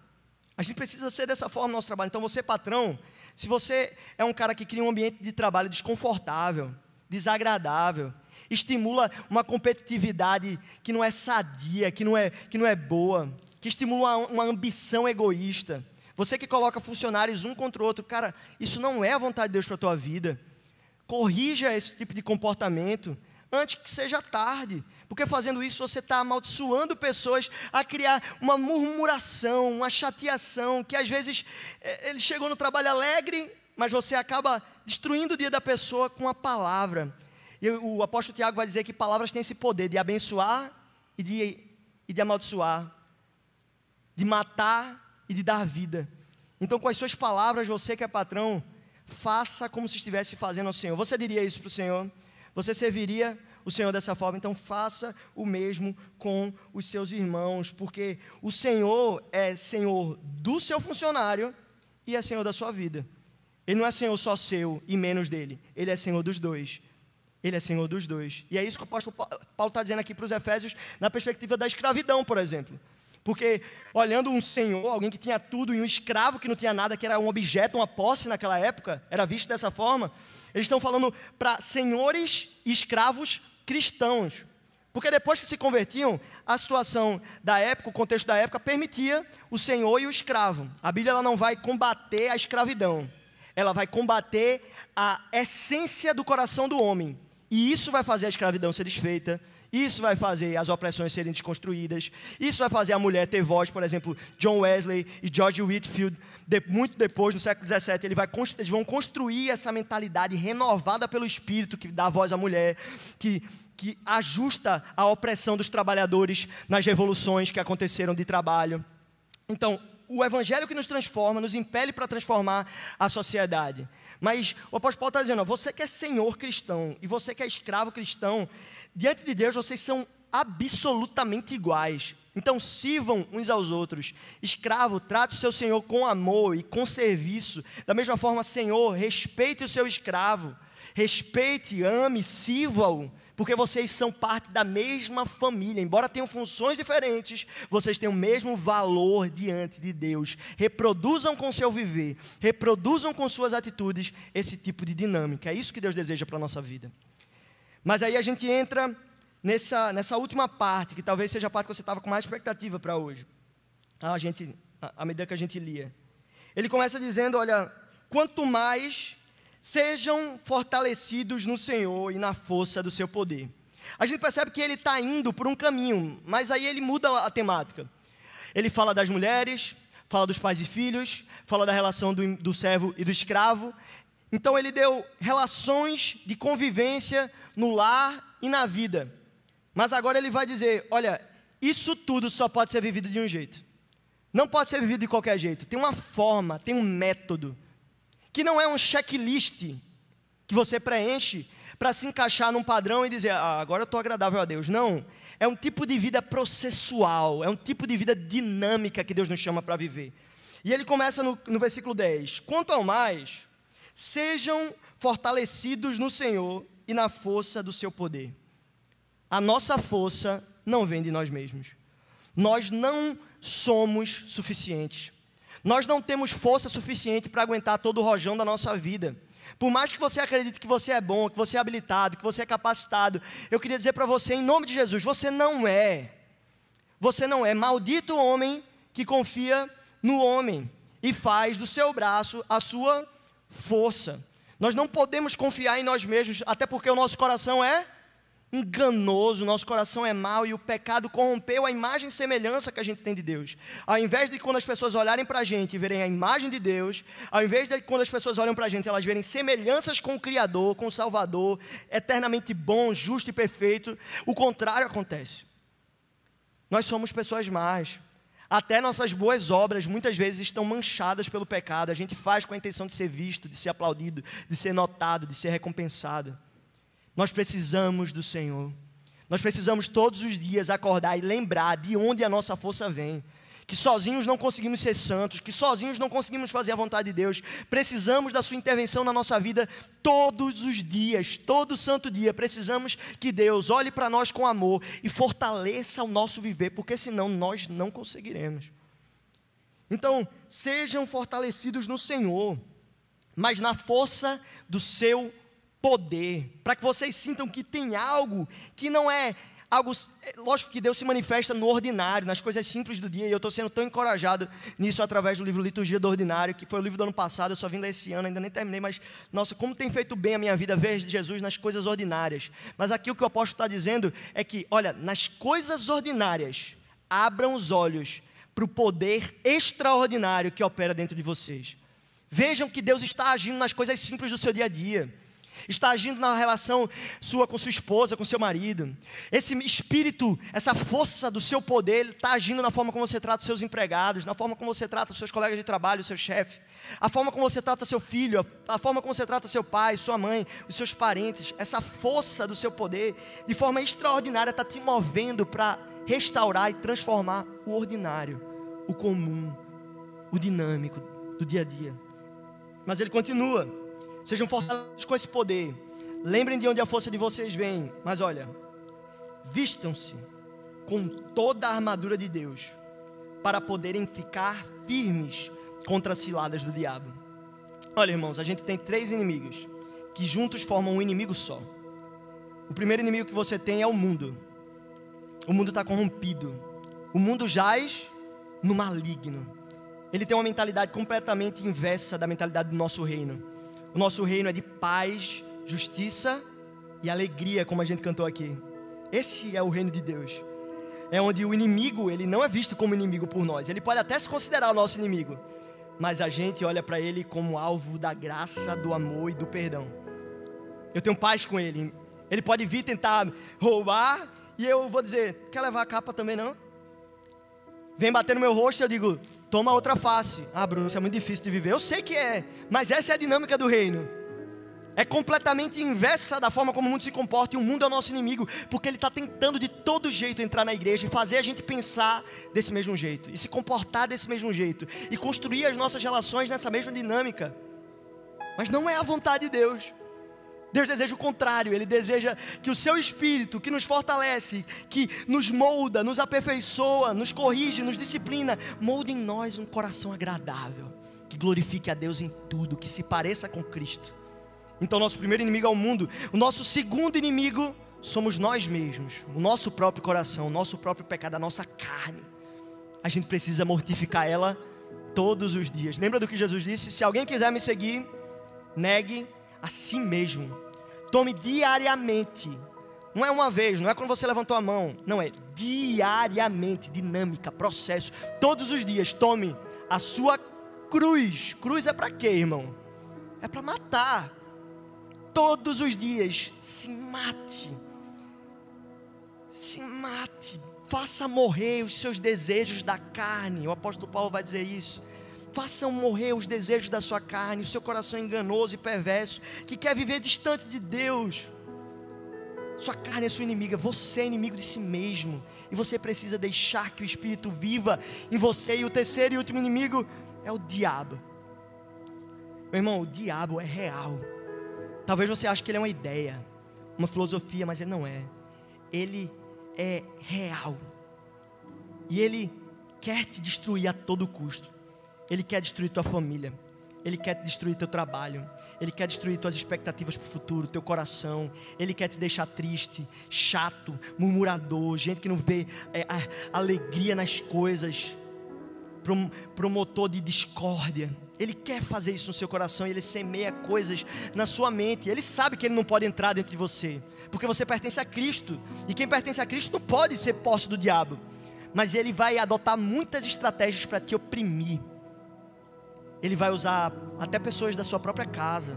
A gente precisa ser dessa forma no nosso trabalho. Então, você, patrão, se você é um cara que cria um ambiente de trabalho desconfortável, desagradável, estimula uma competitividade que não é sadia, que não é, que não é boa, que estimula uma, uma ambição egoísta. Você que coloca funcionários um contra o outro, cara, isso não é a vontade de Deus para a tua vida. Corrija esse tipo de comportamento antes que seja tarde. Porque fazendo isso você está amaldiçoando pessoas a criar uma murmuração, uma chateação, que às vezes é, ele chegou no trabalho alegre, mas você acaba destruindo o dia da pessoa com a palavra. E o apóstolo Tiago vai dizer que palavras têm esse poder de abençoar e de, e de amaldiçoar, de matar e de dar vida. Então, com as suas palavras, você que é patrão, faça como se estivesse fazendo ao Senhor. Você diria isso para o Senhor? Você serviria o Senhor dessa forma? Então, faça o mesmo com os seus irmãos, porque o Senhor é Senhor do seu funcionário e é Senhor da sua vida. Ele não é Senhor só seu e menos dele, ele é Senhor dos dois. Ele é Senhor dos dois. E é isso que o apóstolo Paulo está dizendo aqui para os Efésios, na perspectiva da escravidão, por exemplo. Porque olhando um senhor, alguém que tinha tudo, e um escravo que não tinha nada, que era um objeto, uma posse naquela época, era visto dessa forma, eles estão falando para senhores e escravos cristãos. Porque depois que se convertiam, a situação da época, o contexto da época, permitia o senhor e o escravo. A Bíblia ela não vai combater a escravidão, ela vai combater a essência do coração do homem, e isso vai fazer a escravidão ser desfeita, isso vai fazer as opressões serem desconstruídas, isso vai fazer a mulher ter voz, por exemplo, John Wesley e George Whitfield, de, muito depois, no século XVII, ele vai, eles vão construir essa mentalidade renovada pelo Espírito, que dá voz à mulher, que, que ajusta a opressão dos trabalhadores nas revoluções que aconteceram de trabalho. Então, o Evangelho que nos transforma, nos impele para transformar a sociedade. Mas o apóstolo Paulo está dizendo: ó, você que é senhor cristão e você que é escravo cristão, diante de Deus vocês são absolutamente iguais. Então sirvam uns aos outros. Escravo, trate o seu senhor com amor e com serviço. Da mesma forma, senhor, respeite o seu escravo. Respeite, ame, sirva-o porque vocês são parte da mesma família. Embora tenham funções diferentes, vocês têm o mesmo valor diante de Deus. Reproduzam com seu viver, reproduzam com suas atitudes esse tipo de dinâmica. É isso que Deus deseja para a nossa vida. Mas aí a gente entra nessa, nessa última parte, que talvez seja a parte que você estava com mais expectativa para hoje. A gente, à medida que a gente lia. Ele começa dizendo: olha, quanto mais sejam fortalecidos no Senhor e na força do seu poder. A gente percebe que ele está indo por um caminho, mas aí ele muda a temática. Ele fala das mulheres, fala dos pais e filhos, fala da relação do, do servo e do escravo. Então ele deu relações de convivência no lar e na vida. Mas agora ele vai dizer: olha, isso tudo só pode ser vivido de um jeito. Não pode ser vivido de qualquer jeito. Tem uma forma, tem um método que não é um checklist que você preenche para se encaixar num padrão e dizer, ah, agora eu estou agradável a Deus. Não. É um tipo de vida processual, é um tipo de vida dinâmica que Deus nos chama para viver. E ele começa no, no versículo 10: Quanto ao mais, sejam fortalecidos no Senhor e na força do seu poder. A nossa força não vem de nós mesmos. Nós não somos suficientes. Nós não temos força suficiente para aguentar todo o rojão da nossa vida. Por mais que você acredite que você é bom, que você é habilitado, que você é capacitado, eu queria dizer para você, em nome de Jesus, você não é. Você não é. Maldito homem que confia no homem e faz do seu braço a sua força. Nós não podemos confiar em nós mesmos, até porque o nosso coração é enganoso, nosso coração é mau e o pecado corrompeu a imagem e semelhança que a gente tem de Deus. Ao invés de quando as pessoas olharem para a gente e verem a imagem de Deus, ao invés de quando as pessoas olham para a gente elas verem semelhanças com o Criador, com o Salvador, eternamente bom, justo e perfeito, o contrário acontece. Nós somos pessoas más. Até nossas boas obras muitas vezes estão manchadas pelo pecado. A gente faz com a intenção de ser visto, de ser aplaudido, de ser notado, de ser recompensado. Nós precisamos do Senhor. Nós precisamos todos os dias acordar e lembrar de onde a nossa força vem. Que sozinhos não conseguimos ser santos, que sozinhos não conseguimos fazer a vontade de Deus. Precisamos da Sua intervenção na nossa vida todos os dias, todo santo dia. Precisamos que Deus olhe para nós com amor e fortaleça o nosso viver, porque senão nós não conseguiremos. Então, sejam fortalecidos no Senhor, mas na força do seu poder, para que vocês sintam que tem algo que não é algo. É, lógico que Deus se manifesta no ordinário, nas coisas simples do dia, e eu estou sendo tão encorajado nisso através do livro Liturgia do Ordinário, que foi o livro do ano passado, eu só vim esse ano, ainda nem terminei, mas, nossa, como tem feito bem a minha vida ver Jesus nas coisas ordinárias. Mas aqui o que o apóstolo está dizendo é que, olha, nas coisas ordinárias, abram os olhos para o poder extraordinário que opera dentro de vocês. Vejam que Deus está agindo nas coisas simples do seu dia a dia está agindo na relação sua com sua esposa, com seu marido. Esse espírito, essa força do seu poder, está agindo na forma como você trata os seus empregados, na forma como você trata os seus colegas de trabalho, o seu chefe, a forma como você trata seu filho, a forma como você trata seu pai, sua mãe, os seus parentes. Essa força do seu poder, de forma extraordinária, está te movendo para restaurar e transformar o ordinário, o comum, o dinâmico do dia a dia. Mas ele continua. Sejam fortalecidos com esse poder. Lembrem de onde a força de vocês vem. Mas olha, vistam-se com toda a armadura de Deus para poderem ficar firmes contra as ciladas do diabo. Olha, irmãos, a gente tem três inimigos que juntos formam um inimigo só. O primeiro inimigo que você tem é o mundo. O mundo está corrompido. O mundo jaz no maligno. Ele tem uma mentalidade completamente inversa da mentalidade do nosso reino. O nosso reino é de paz, justiça e alegria, como a gente cantou aqui. Esse é o reino de Deus. É onde o inimigo, ele não é visto como inimigo por nós. Ele pode até se considerar o nosso inimigo, mas a gente olha para ele como alvo da graça, do amor e do perdão. Eu tenho paz com ele. Ele pode vir tentar roubar e eu vou dizer: "Quer levar a capa também não?" Vem bater no meu rosto eu digo: toma outra face. Ah, Bruno, isso é muito difícil de viver. Eu sei que é, mas essa é a dinâmica do reino. É completamente inversa da forma como o mundo se comporta, e o mundo é o nosso inimigo, porque ele está tentando de todo jeito entrar na igreja e fazer a gente pensar desse mesmo jeito, e se comportar desse mesmo jeito, e construir as nossas relações nessa mesma dinâmica. Mas não é a vontade de Deus. Deus deseja o contrário, Ele deseja que o seu espírito, que nos fortalece, que nos molda, nos aperfeiçoa, nos corrige, nos disciplina, molde em nós um coração agradável, que glorifique a Deus em tudo, que se pareça com Cristo. Então, nosso primeiro inimigo é o mundo, o nosso segundo inimigo somos nós mesmos, o nosso próprio coração, o nosso próprio pecado, a nossa carne. A gente precisa mortificar ela todos os dias. Lembra do que Jesus disse? Se alguém quiser me seguir, negue a si mesmo Tome diariamente. Não é uma vez, não é quando você levantou a mão. Não, é diariamente, dinâmica, processo. Todos os dias, tome a sua cruz. Cruz é para quê, irmão? É para matar. Todos os dias, se mate. Se mate. Faça morrer os seus desejos da carne. O apóstolo Paulo vai dizer isso façam morrer os desejos da sua carne, o seu coração enganoso e perverso, que quer viver distante de Deus. Sua carne é sua inimiga, você é inimigo de si mesmo, e você precisa deixar que o Espírito viva em você. E o terceiro e último inimigo é o diabo. Meu irmão, o diabo é real. Talvez você ache que ele é uma ideia, uma filosofia, mas ele não é. Ele é real. E ele quer te destruir a todo custo. Ele quer destruir tua família. Ele quer destruir teu trabalho. Ele quer destruir tuas expectativas para o futuro, teu coração. Ele quer te deixar triste, chato, murmurador, gente que não vê é, alegria nas coisas, promotor de discórdia. Ele quer fazer isso no seu coração ele semeia coisas na sua mente. Ele sabe que ele não pode entrar dentro de você, porque você pertence a Cristo. E quem pertence a Cristo não pode ser posse do diabo. Mas ele vai adotar muitas estratégias para te oprimir. Ele vai usar até pessoas da sua própria casa.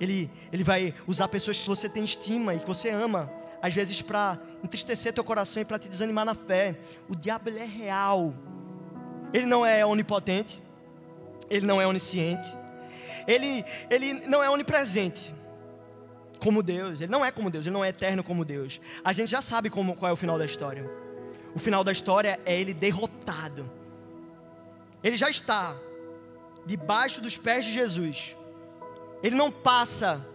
Ele, ele vai usar pessoas que você tem estima e que você ama, às vezes para entristecer teu coração e para te desanimar na fé. O diabo ele é real. Ele não é onipotente ele não é onisciente, ele, ele não é onipresente como Deus, ele não é como Deus, ele não é eterno como Deus. A gente já sabe como, qual é o final da história. O final da história é ele derrotado. Ele já está debaixo dos pés de Jesus. Ele não passa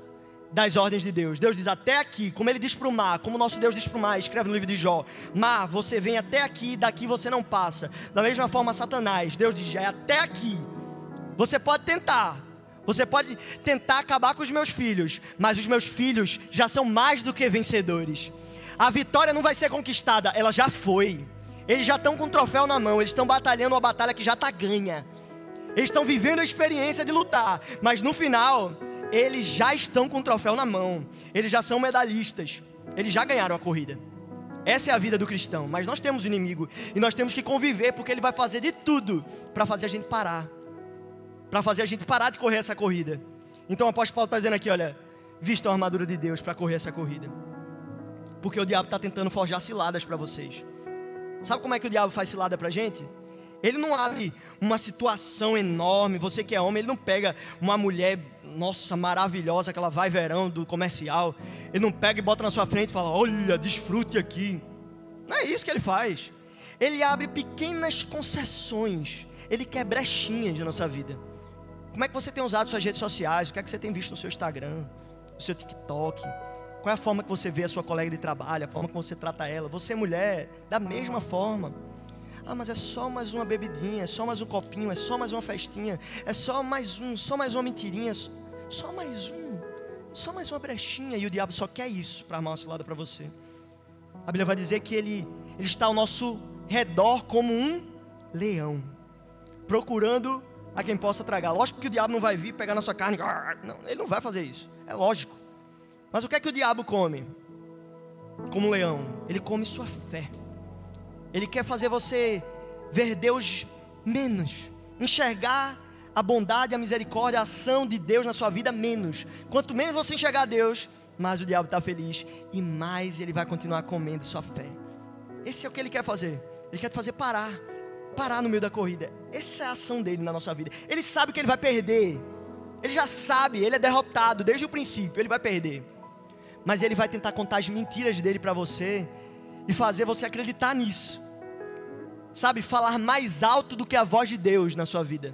das ordens de Deus. Deus diz até aqui, como ele diz para o mar, como nosso Deus diz para o mar, escreve no livro de Jó: Mar, você vem até aqui, daqui você não passa. Da mesma forma, Satanás, Deus diz: é até aqui. Você pode tentar, você pode tentar acabar com os meus filhos, mas os meus filhos já são mais do que vencedores. A vitória não vai ser conquistada, ela já foi. Eles já estão com o troféu na mão, eles estão batalhando uma batalha que já está ganha. Eles estão vivendo a experiência de lutar, mas no final, eles já estão com o troféu na mão. Eles já são medalhistas. Eles já ganharam a corrida. Essa é a vida do cristão, mas nós temos inimigo e nós temos que conviver porque ele vai fazer de tudo para fazer a gente parar para fazer a gente parar de correr essa corrida. Então o apóstolo Paulo está dizendo aqui: olha, vista a armadura de Deus para correr essa corrida. Porque o diabo está tentando forjar ciladas para vocês. Sabe como é que o diabo faz cilada para a gente? Ele não abre uma situação enorme. Você que é homem, ele não pega uma mulher, nossa, maravilhosa, aquela vai verão do comercial. Ele não pega e bota na sua frente e fala: Olha, desfrute aqui. Não é isso que ele faz. Ele abre pequenas concessões. Ele quer brechinhas na nossa vida. Como é que você tem usado suas redes sociais? O que é que você tem visto no seu Instagram, no seu TikTok? Qual é a forma que você vê a sua colega de trabalho, a forma que você trata ela? Você, mulher, da mesma forma. Ah, mas é só mais uma bebidinha, é só mais um copinho, é só mais uma festinha, é só mais um, só mais uma mentirinha, só mais um, só mais uma brechinha. E o diabo só quer isso para armar uma cilada para você. A Bíblia vai dizer que ele, ele está ao nosso redor como um leão, procurando a quem possa tragar. Lógico que o diabo não vai vir pegar na sua carne. Não, ele não vai fazer isso. É lógico. Mas o que é que o diabo come? Como um leão, ele come sua fé. Ele quer fazer você ver Deus menos, enxergar a bondade, a misericórdia, a ação de Deus na sua vida menos. Quanto menos você enxergar Deus, mais o diabo está feliz e mais ele vai continuar comendo sua fé. Esse é o que ele quer fazer. Ele quer te fazer parar parar no meio da corrida. Essa é a ação dele na nossa vida. Ele sabe que ele vai perder. Ele já sabe, ele é derrotado desde o princípio, ele vai perder. Mas ele vai tentar contar as mentiras dele para você e fazer você acreditar nisso. Sabe, falar mais alto do que a voz de Deus na sua vida.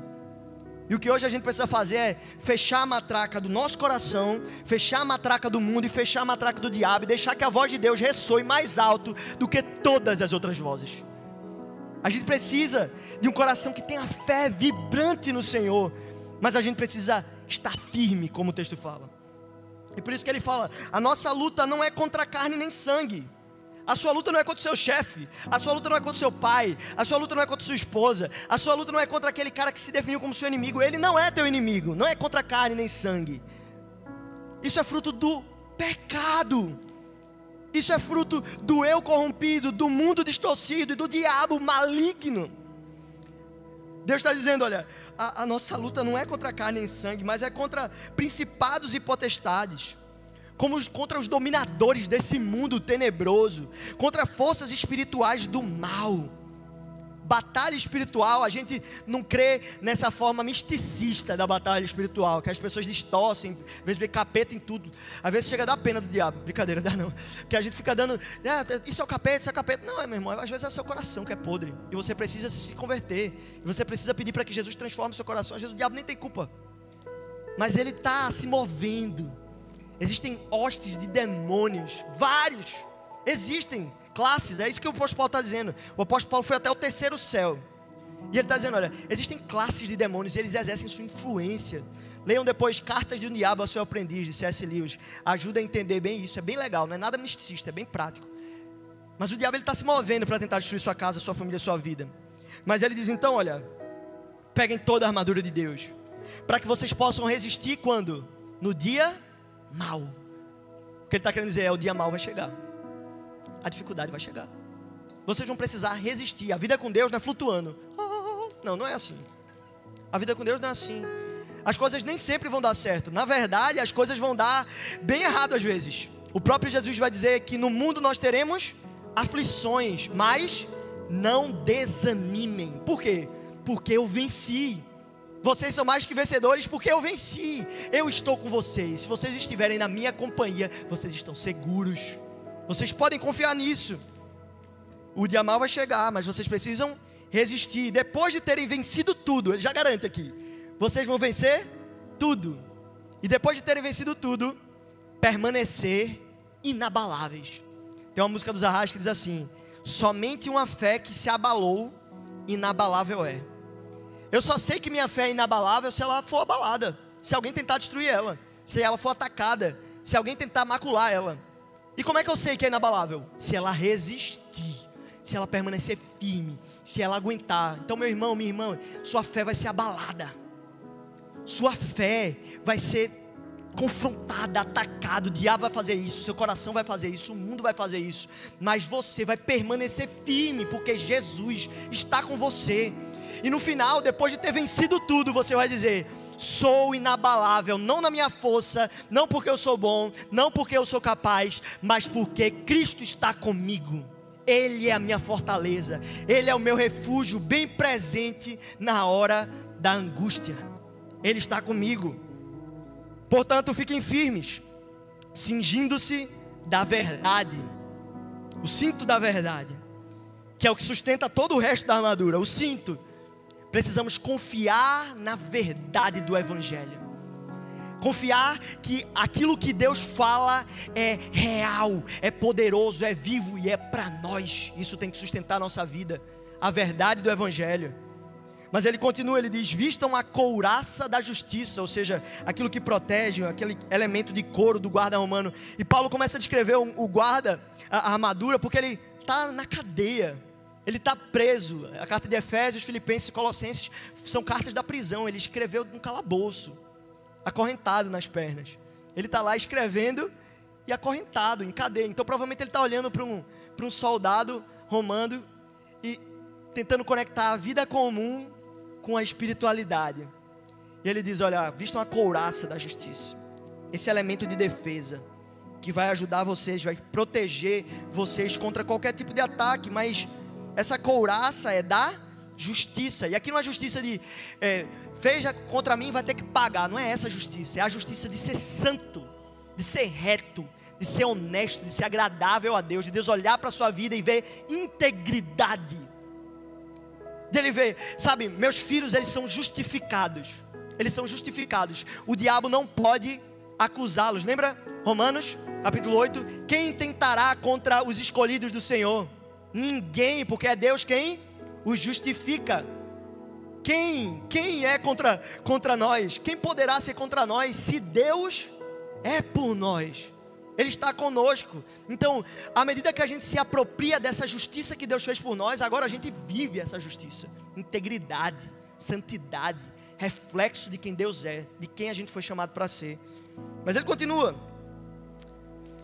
E o que hoje a gente precisa fazer é fechar a matraca do nosso coração, fechar a matraca do mundo e fechar a matraca do diabo e deixar que a voz de Deus ressoe mais alto do que todas as outras vozes. A gente precisa de um coração que tenha fé vibrante no Senhor, mas a gente precisa estar firme, como o texto fala. E por isso que ele fala: a nossa luta não é contra carne nem sangue. A sua luta não é contra o seu chefe, a sua luta não é contra o seu pai, a sua luta não é contra sua esposa, a sua luta não é contra aquele cara que se definiu como seu inimigo. Ele não é teu inimigo, não é contra carne nem sangue. Isso é fruto do pecado. Isso é fruto do eu corrompido, do mundo distorcido e do diabo maligno. Deus está dizendo: olha, a, a, nossa luta não é contra carne e sangue, mas é contra principados e potestades, como contra os dominadores desse mundo tenebroso, contra forças espirituais do mal. Batalha espiritual, a gente não crê nessa forma misticista da batalha espiritual, que as pessoas distorcem, às vezes vê capeta em tudo, às vezes chega a dar pena do diabo, brincadeira, dá não, que a gente fica dando, ah, isso é o capeta, isso é o capeta, não meu irmão, às vezes é seu coração que é podre, e você precisa se converter, e você precisa pedir para que Jesus transforme seu coração, às vezes o diabo nem tem culpa, mas ele está se movendo, existem hostes de demônios, vários, existem, classes, é isso que o apóstolo Paulo está dizendo. O apóstolo Paulo foi até o terceiro céu. E ele está dizendo: olha, existem classes de demônios e eles exercem sua influência. Leiam depois Cartas de um Diabo ao seu aprendiz, de C.S. Lewis. Ajuda a entender bem isso. É bem legal, não é nada misticista, é bem prático. Mas o diabo está se movendo para tentar destruir sua casa, sua família, sua vida. Mas ele diz: então, olha, Peguem toda a armadura de Deus, para que vocês possam resistir quando? No dia mal. O que ele está querendo dizer é: o dia mal vai chegar, a dificuldade vai chegar. Vocês vão precisar resistir. A vida com Deus não é flutuando. Não, não é assim. A vida com Deus não é assim. As coisas nem sempre vão dar certo. Na verdade, as coisas vão dar bem errado às vezes. O próprio Jesus vai dizer que no mundo nós teremos aflições, mas não desanimem. Por quê? Porque eu venci. Vocês são mais que vencedores porque eu venci. Eu estou com vocês. Se vocês estiverem na minha companhia, vocês estão seguros. Vocês podem confiar nisso. O dia mal vai chegar, mas vocês precisam resistir. Depois de terem vencido tudo, ele já garante aqui. Vocês vão vencer tudo. E depois de terem vencido tudo, permanecer inabaláveis. Tem uma música dos Arras que diz assim: Somente uma fé que se abalou, inabalável é. Eu só sei que minha fé é inabalável se ela for abalada, se alguém tentar destruir ela, se ela for atacada, se alguém tentar macular ela. E como é que eu sei que é inabalável? Se ela resistir, se ela permanecer firme, se ela aguentar. Então, meu irmão, minha irmã, sua fé vai ser abalada, sua fé vai ser confrontada, atacada, o diabo vai fazer isso, seu coração vai fazer isso, o mundo vai fazer isso, mas você vai permanecer firme, porque Jesus está com você. E no final, depois de ter vencido tudo, você vai dizer: sou inabalável, não na minha força, não porque eu sou bom, não porque eu sou capaz, mas porque Cristo está comigo. Ele é a minha fortaleza, Ele é o meu refúgio bem presente na hora da angústia. Ele está comigo. Portanto, fiquem firmes, cingindo-se da verdade, o cinto da verdade, que é o que sustenta todo o resto da armadura. O cinto, precisamos confiar na verdade do Evangelho. Confiar que aquilo que Deus fala é real, é poderoso, é vivo e é para nós. Isso tem que sustentar a nossa vida. A verdade do Evangelho. Mas ele continua, ele diz: vistam a couraça da justiça, ou seja, aquilo que protege, aquele elemento de couro do guarda romano. E Paulo começa a descrever o guarda, a armadura, porque ele está na cadeia, ele está preso. A carta de Efésios, Filipenses e Colossenses são cartas da prisão. Ele escreveu num calabouço, acorrentado nas pernas. Ele está lá escrevendo e acorrentado, em cadeia. Então, provavelmente, ele está olhando para um, um soldado romano e tentando conectar a vida comum com a espiritualidade. E ele diz: Olha, vistam a couraça da justiça, esse elemento de defesa, que vai ajudar vocês, vai proteger vocês contra qualquer tipo de ataque, mas essa couraça é da justiça, e aqui não é justiça de é, veja contra mim, vai ter que pagar, não é essa justiça, é a justiça de ser santo, de ser reto, de ser honesto, de ser agradável a Deus, de Deus olhar para a sua vida e ver integridade dele ver, sabe, meus filhos eles são justificados. Eles são justificados. O diabo não pode acusá-los. Lembra Romanos, capítulo 8? Quem tentará contra os escolhidos do Senhor? Ninguém, porque é Deus quem os justifica. Quem, quem é contra, contra nós? Quem poderá ser contra nós se Deus é por nós? Ele está conosco. Então, à medida que a gente se apropria dessa justiça que Deus fez por nós, agora a gente vive essa justiça. Integridade, santidade, reflexo de quem Deus é, de quem a gente foi chamado para ser. Mas ele continua.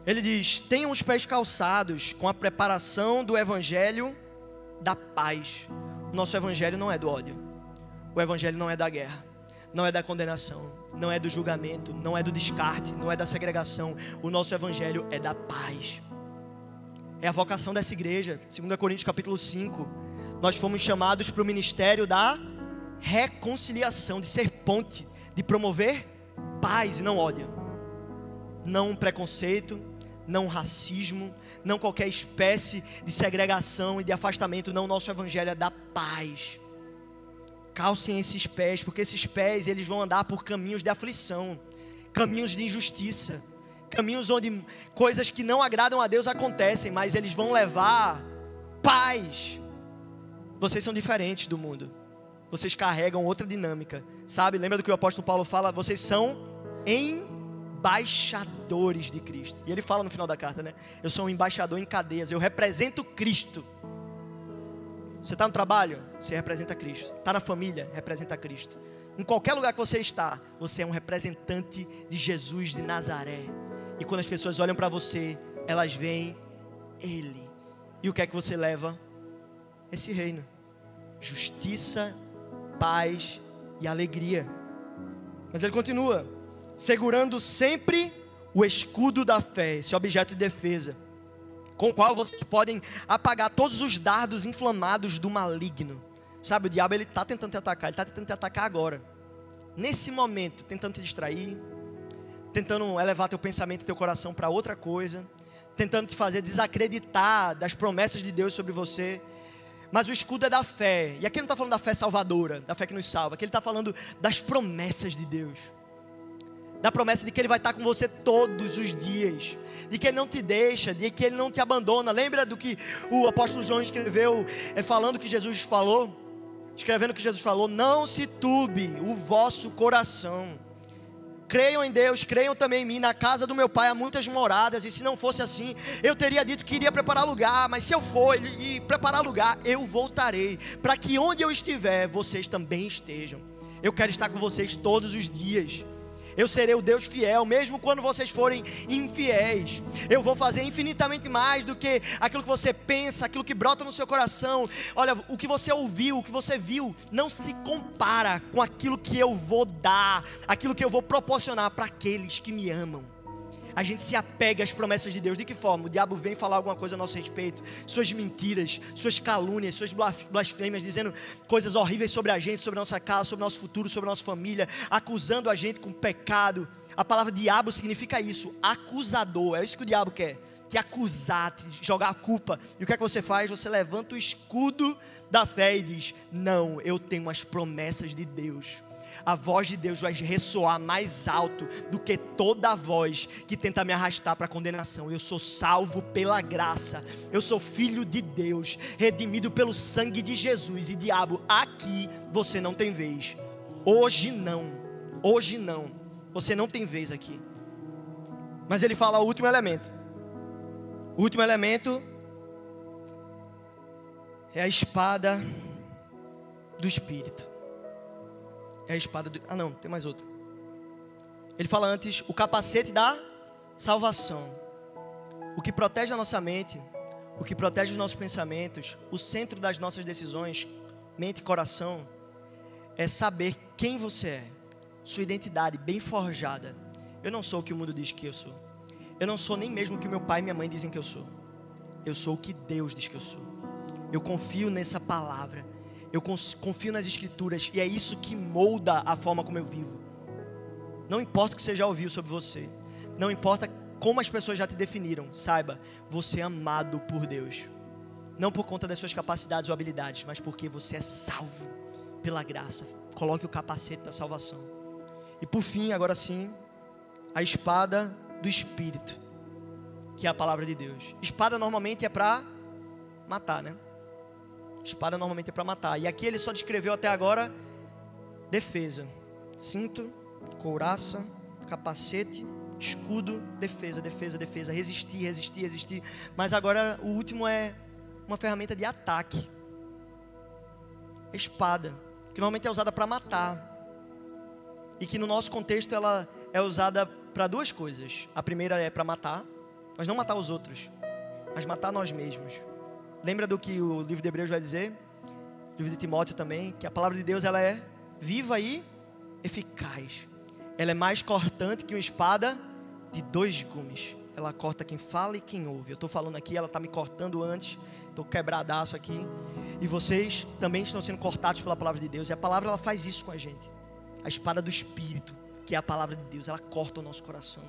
Ele diz: Tenham os pés calçados com a preparação do evangelho da paz. Nosso evangelho não é do ódio. O evangelho não é da guerra não é da condenação, não é do julgamento, não é do descarte, não é da segregação. O nosso evangelho é da paz. É a vocação dessa igreja. 2 Coríntios capítulo 5. Nós fomos chamados para o ministério da reconciliação, de ser ponte, de promover paz e não ódio. Não preconceito, não racismo, não qualquer espécie de segregação e de afastamento, não, nosso evangelho é da paz calcem esses pés, porque esses pés eles vão andar por caminhos de aflição, caminhos de injustiça, caminhos onde coisas que não agradam a Deus acontecem, mas eles vão levar paz. Vocês são diferentes do mundo. Vocês carregam outra dinâmica, sabe? Lembra do que o apóstolo Paulo fala? Vocês são embaixadores de Cristo. E ele fala no final da carta, né? Eu sou um embaixador em cadeias, eu represento Cristo. Você está no trabalho? Você representa Cristo. Está na família? Representa Cristo. Em qualquer lugar que você está, você é um representante de Jesus de Nazaré. E quando as pessoas olham para você, elas veem Ele. E o que é que você leva? Esse reino: justiça, paz e alegria. Mas ele continua: segurando sempre o escudo da fé, esse objeto de defesa, com o qual vocês podem apagar todos os dardos inflamados do maligno. Sabe, o diabo ele está tentando te atacar, ele está tentando te atacar agora. Nesse momento, tentando te distrair, tentando elevar teu pensamento teu coração para outra coisa, tentando te fazer desacreditar das promessas de Deus sobre você. Mas o escudo é da fé. E aqui não está falando da fé salvadora, da fé que nos salva. Aqui ele está falando das promessas de Deus. Da promessa de que Ele vai estar com você todos os dias. De que Ele não te deixa, de que Ele não te abandona. Lembra do que o apóstolo João escreveu, é, falando que Jesus falou? escrevendo que Jesus falou: Não se turbe o vosso coração. Creiam em Deus, creiam também em mim. Na casa do meu pai há muitas moradas, e se não fosse assim, eu teria dito que iria preparar lugar. Mas se eu for e preparar lugar, eu voltarei, para que onde eu estiver, vocês também estejam. Eu quero estar com vocês todos os dias. Eu serei o Deus fiel, mesmo quando vocês forem infiéis. Eu vou fazer infinitamente mais do que aquilo que você pensa, aquilo que brota no seu coração. Olha, o que você ouviu, o que você viu, não se compara com aquilo que eu vou dar, aquilo que eu vou proporcionar para aqueles que me amam a gente se apega às promessas de Deus. De que forma? O diabo vem falar alguma coisa a nosso respeito, suas mentiras, suas calúnias, suas blasfêmias, dizendo coisas horríveis sobre a gente, sobre a nossa casa, sobre o nosso futuro, sobre a nossa família, acusando a gente com pecado. A palavra diabo significa isso, acusador. É isso que o diabo quer. Te acusar, te jogar a culpa. E o que é que você faz? Você levanta o escudo da fé e diz: Não, eu tenho as promessas de Deus a voz de Deus vai ressoar mais alto do que toda a voz que tenta me arrastar para a condenação. Eu sou salvo pela graça, eu sou filho de Deus, redimido pelo sangue de Jesus. E diabo, aqui você não tem vez. Hoje não, hoje não, você não tem vez aqui. Mas ele fala o último elemento. O último elemento é a espada do Espírito é a espada do. Ah, não, tem mais outro. Ele fala antes o capacete da salvação. O que protege a nossa mente, o que protege os nossos pensamentos, o centro das nossas decisões, mente e coração, é saber quem você é, sua identidade bem forjada. Eu não sou o que o mundo diz que eu sou. Eu não sou nem mesmo o que meu pai e minha mãe dizem que eu sou. Eu sou o que Deus diz que eu sou. Eu confio nessa palavra eu confio nas Escrituras e é isso que molda a forma como eu vivo. Não importa o que você já ouviu sobre você, não importa como as pessoas já te definiram, saiba, você é amado por Deus. Não por conta das suas capacidades ou habilidades, mas porque você é salvo pela graça. Coloque o capacete da salvação. E por fim, agora sim, a espada do Espírito, que é a palavra de Deus. Espada normalmente é para matar, né? Espada normalmente é para matar. E aqui ele só descreveu até agora defesa: cinto, couraça, capacete, escudo, defesa, defesa, defesa, resistir, resistir, resistir. Mas agora o último é uma ferramenta de ataque. Espada, que normalmente é usada para matar. E que no nosso contexto ela é usada para duas coisas. A primeira é para matar, mas não matar os outros, mas matar nós mesmos. Lembra do que o livro de Hebreus vai dizer? O livro de Timóteo também, que a palavra de Deus ela é viva e eficaz. Ela é mais cortante que uma espada de dois gumes. Ela corta quem fala e quem ouve. Eu estou falando aqui, ela está me cortando antes. Estou quebradaço aqui. E vocês também estão sendo cortados pela palavra de Deus. E a palavra ela faz isso com a gente. A espada do Espírito, que é a palavra de Deus, ela corta o nosso coração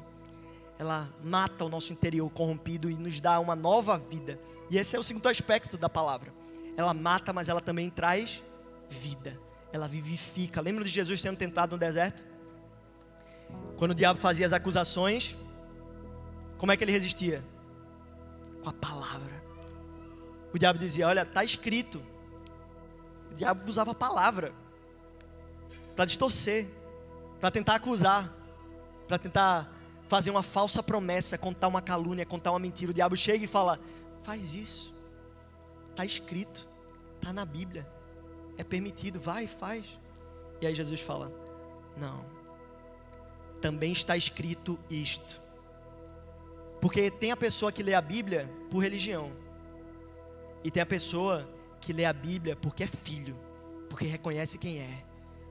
ela mata o nosso interior corrompido e nos dá uma nova vida. E esse é o segundo aspecto da palavra. Ela mata, mas ela também traz vida. Ela vivifica. Lembra de Jesus sendo tentado no deserto? Quando o diabo fazia as acusações, como é que ele resistia? Com a palavra. O diabo dizia: Olha, está escrito. O diabo usava a palavra para distorcer, para tentar acusar, para tentar fazer uma falsa promessa, contar uma calúnia, contar uma mentira. O diabo chega e fala: faz isso, está escrito. Está na Bíblia. É permitido, vai, faz. E aí Jesus fala: Não. Também está escrito isto. Porque tem a pessoa que lê a Bíblia por religião. E tem a pessoa que lê a Bíblia porque é filho, porque reconhece quem é,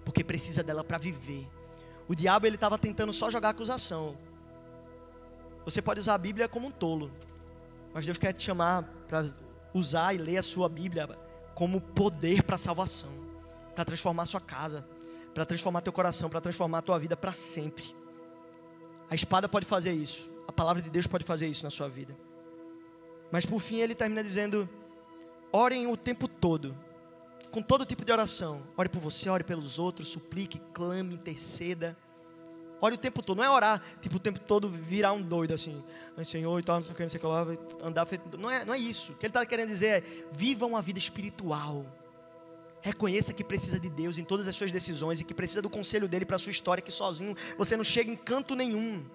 porque precisa dela para viver. O diabo ele estava tentando só jogar acusação. Você pode usar a Bíblia como um tolo, mas Deus quer te chamar para usar e ler a sua Bíblia como poder para salvação, para transformar a sua casa, para transformar teu coração, para transformar a tua vida para sempre. A espada pode fazer isso, a palavra de Deus pode fazer isso na sua vida. Mas por fim ele termina dizendo: orem o tempo todo, com todo tipo de oração. Ore por você, ore pelos outros, suplique, clame, interceda. Ore o tempo todo, não é orar, tipo, o tempo todo virar um doido assim. Senhor e tal, não sei o que, não sei o que lá, andar feito. Não é, não é isso. O que ele está querendo dizer é: viva uma vida espiritual. Reconheça que precisa de Deus em todas as suas decisões e que precisa do conselho dele para a sua história, que sozinho você não chega em canto nenhum.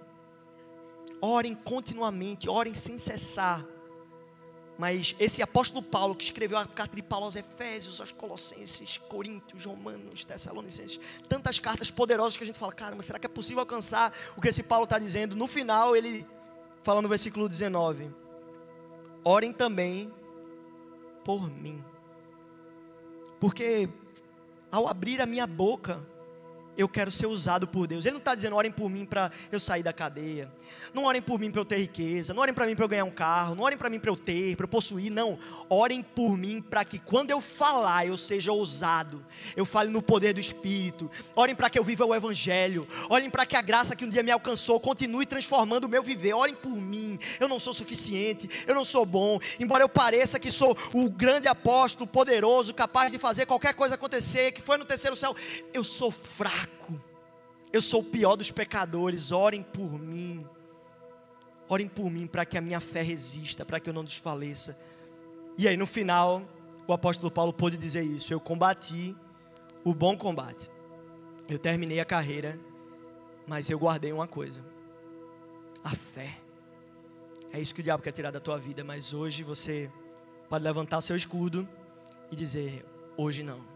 Orem continuamente, orem sem cessar. Mas esse apóstolo Paulo, que escreveu a carta de Paulo aos Efésios, aos Colossenses, Coríntios, Romanos, Tessalonicenses, tantas cartas poderosas que a gente fala, caramba, será que é possível alcançar o que esse Paulo está dizendo? No final, ele fala no versículo 19: Orem também por mim, porque ao abrir a minha boca, eu quero ser usado por Deus. Ele não está dizendo, orem por mim para eu sair da cadeia. Não orem por mim para eu ter riqueza. Não orem para mim para eu ganhar um carro. Não orem para mim para eu ter, para eu possuir. Não. Orem por mim para que quando eu falar eu seja ousado. Eu fale no poder do Espírito. Orem para que eu viva o Evangelho. Orem para que a graça que um dia me alcançou continue transformando o meu viver. Orem por mim. Eu não sou suficiente. Eu não sou bom. Embora eu pareça que sou o grande apóstolo, poderoso, capaz de fazer qualquer coisa acontecer, que foi no terceiro céu. Eu sou fraco fraco. Eu sou o pior dos pecadores. Orem por mim. Orem por mim para que a minha fé resista, para que eu não desfaleça. E aí no final, o apóstolo Paulo pôde dizer isso: Eu combati o bom combate. Eu terminei a carreira, mas eu guardei uma coisa: a fé. É isso que o diabo quer tirar da tua vida, mas hoje você pode levantar o seu escudo e dizer: Hoje não.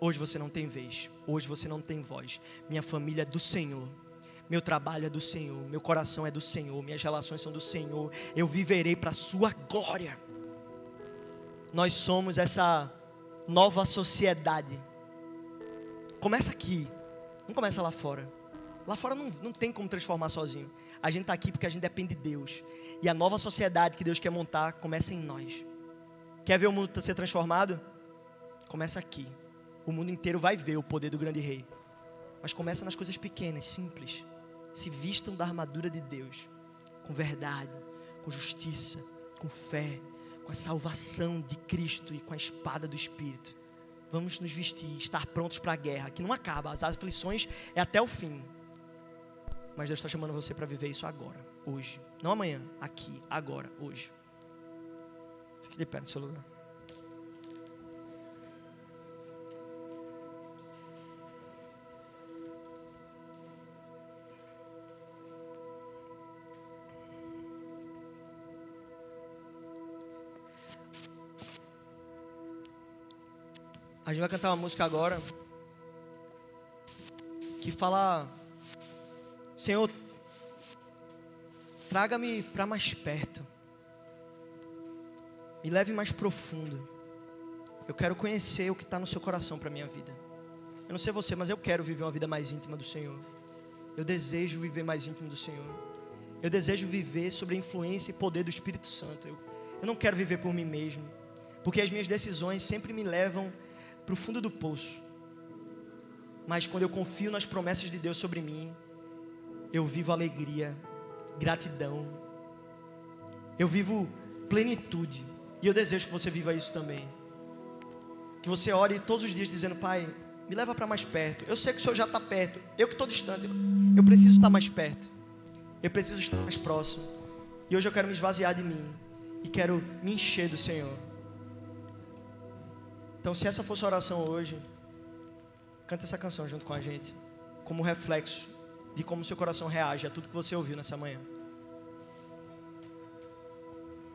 Hoje você não tem vez, hoje você não tem voz. Minha família é do Senhor. Meu trabalho é do Senhor, meu coração é do Senhor, minhas relações são do Senhor. Eu viverei para a sua glória. Nós somos essa nova sociedade. Começa aqui, não começa lá fora. Lá fora não, não tem como transformar sozinho. A gente está aqui porque a gente depende de Deus. E a nova sociedade que Deus quer montar começa em nós. Quer ver o mundo ser transformado? Começa aqui o mundo inteiro vai ver o poder do grande rei. Mas começa nas coisas pequenas, simples. Se vistam da armadura de Deus, com verdade, com justiça, com fé, com a salvação de Cristo e com a espada do Espírito. Vamos nos vestir, estar prontos para a guerra, que não acaba, as aflições é até o fim. Mas Deus está chamando você para viver isso agora, hoje. Não amanhã, aqui, agora, hoje. Fique de pé no seu lugar. A gente vai cantar uma música agora que fala: Senhor, traga-me para mais perto, me leve mais profundo. Eu quero conhecer o que está no seu coração para minha vida. Eu não sei você, mas eu quero viver uma vida mais íntima do Senhor. Eu desejo viver mais íntimo do Senhor. Eu desejo viver sobre a influência e poder do Espírito Santo. Eu, eu não quero viver por mim mesmo, porque as minhas decisões sempre me levam para o fundo do poço. Mas quando eu confio nas promessas de Deus sobre mim, eu vivo alegria, gratidão, eu vivo plenitude. E eu desejo que você viva isso também. Que você ore todos os dias dizendo: Pai, me leva para mais perto. Eu sei que o Senhor já está perto. Eu que estou distante. Eu preciso estar mais perto. Eu preciso estar mais próximo. E hoje eu quero me esvaziar de mim. E quero me encher do Senhor. Então, se essa fosse a oração hoje, canta essa canção junto com a gente, como reflexo de como seu coração reage a tudo que você ouviu nessa manhã.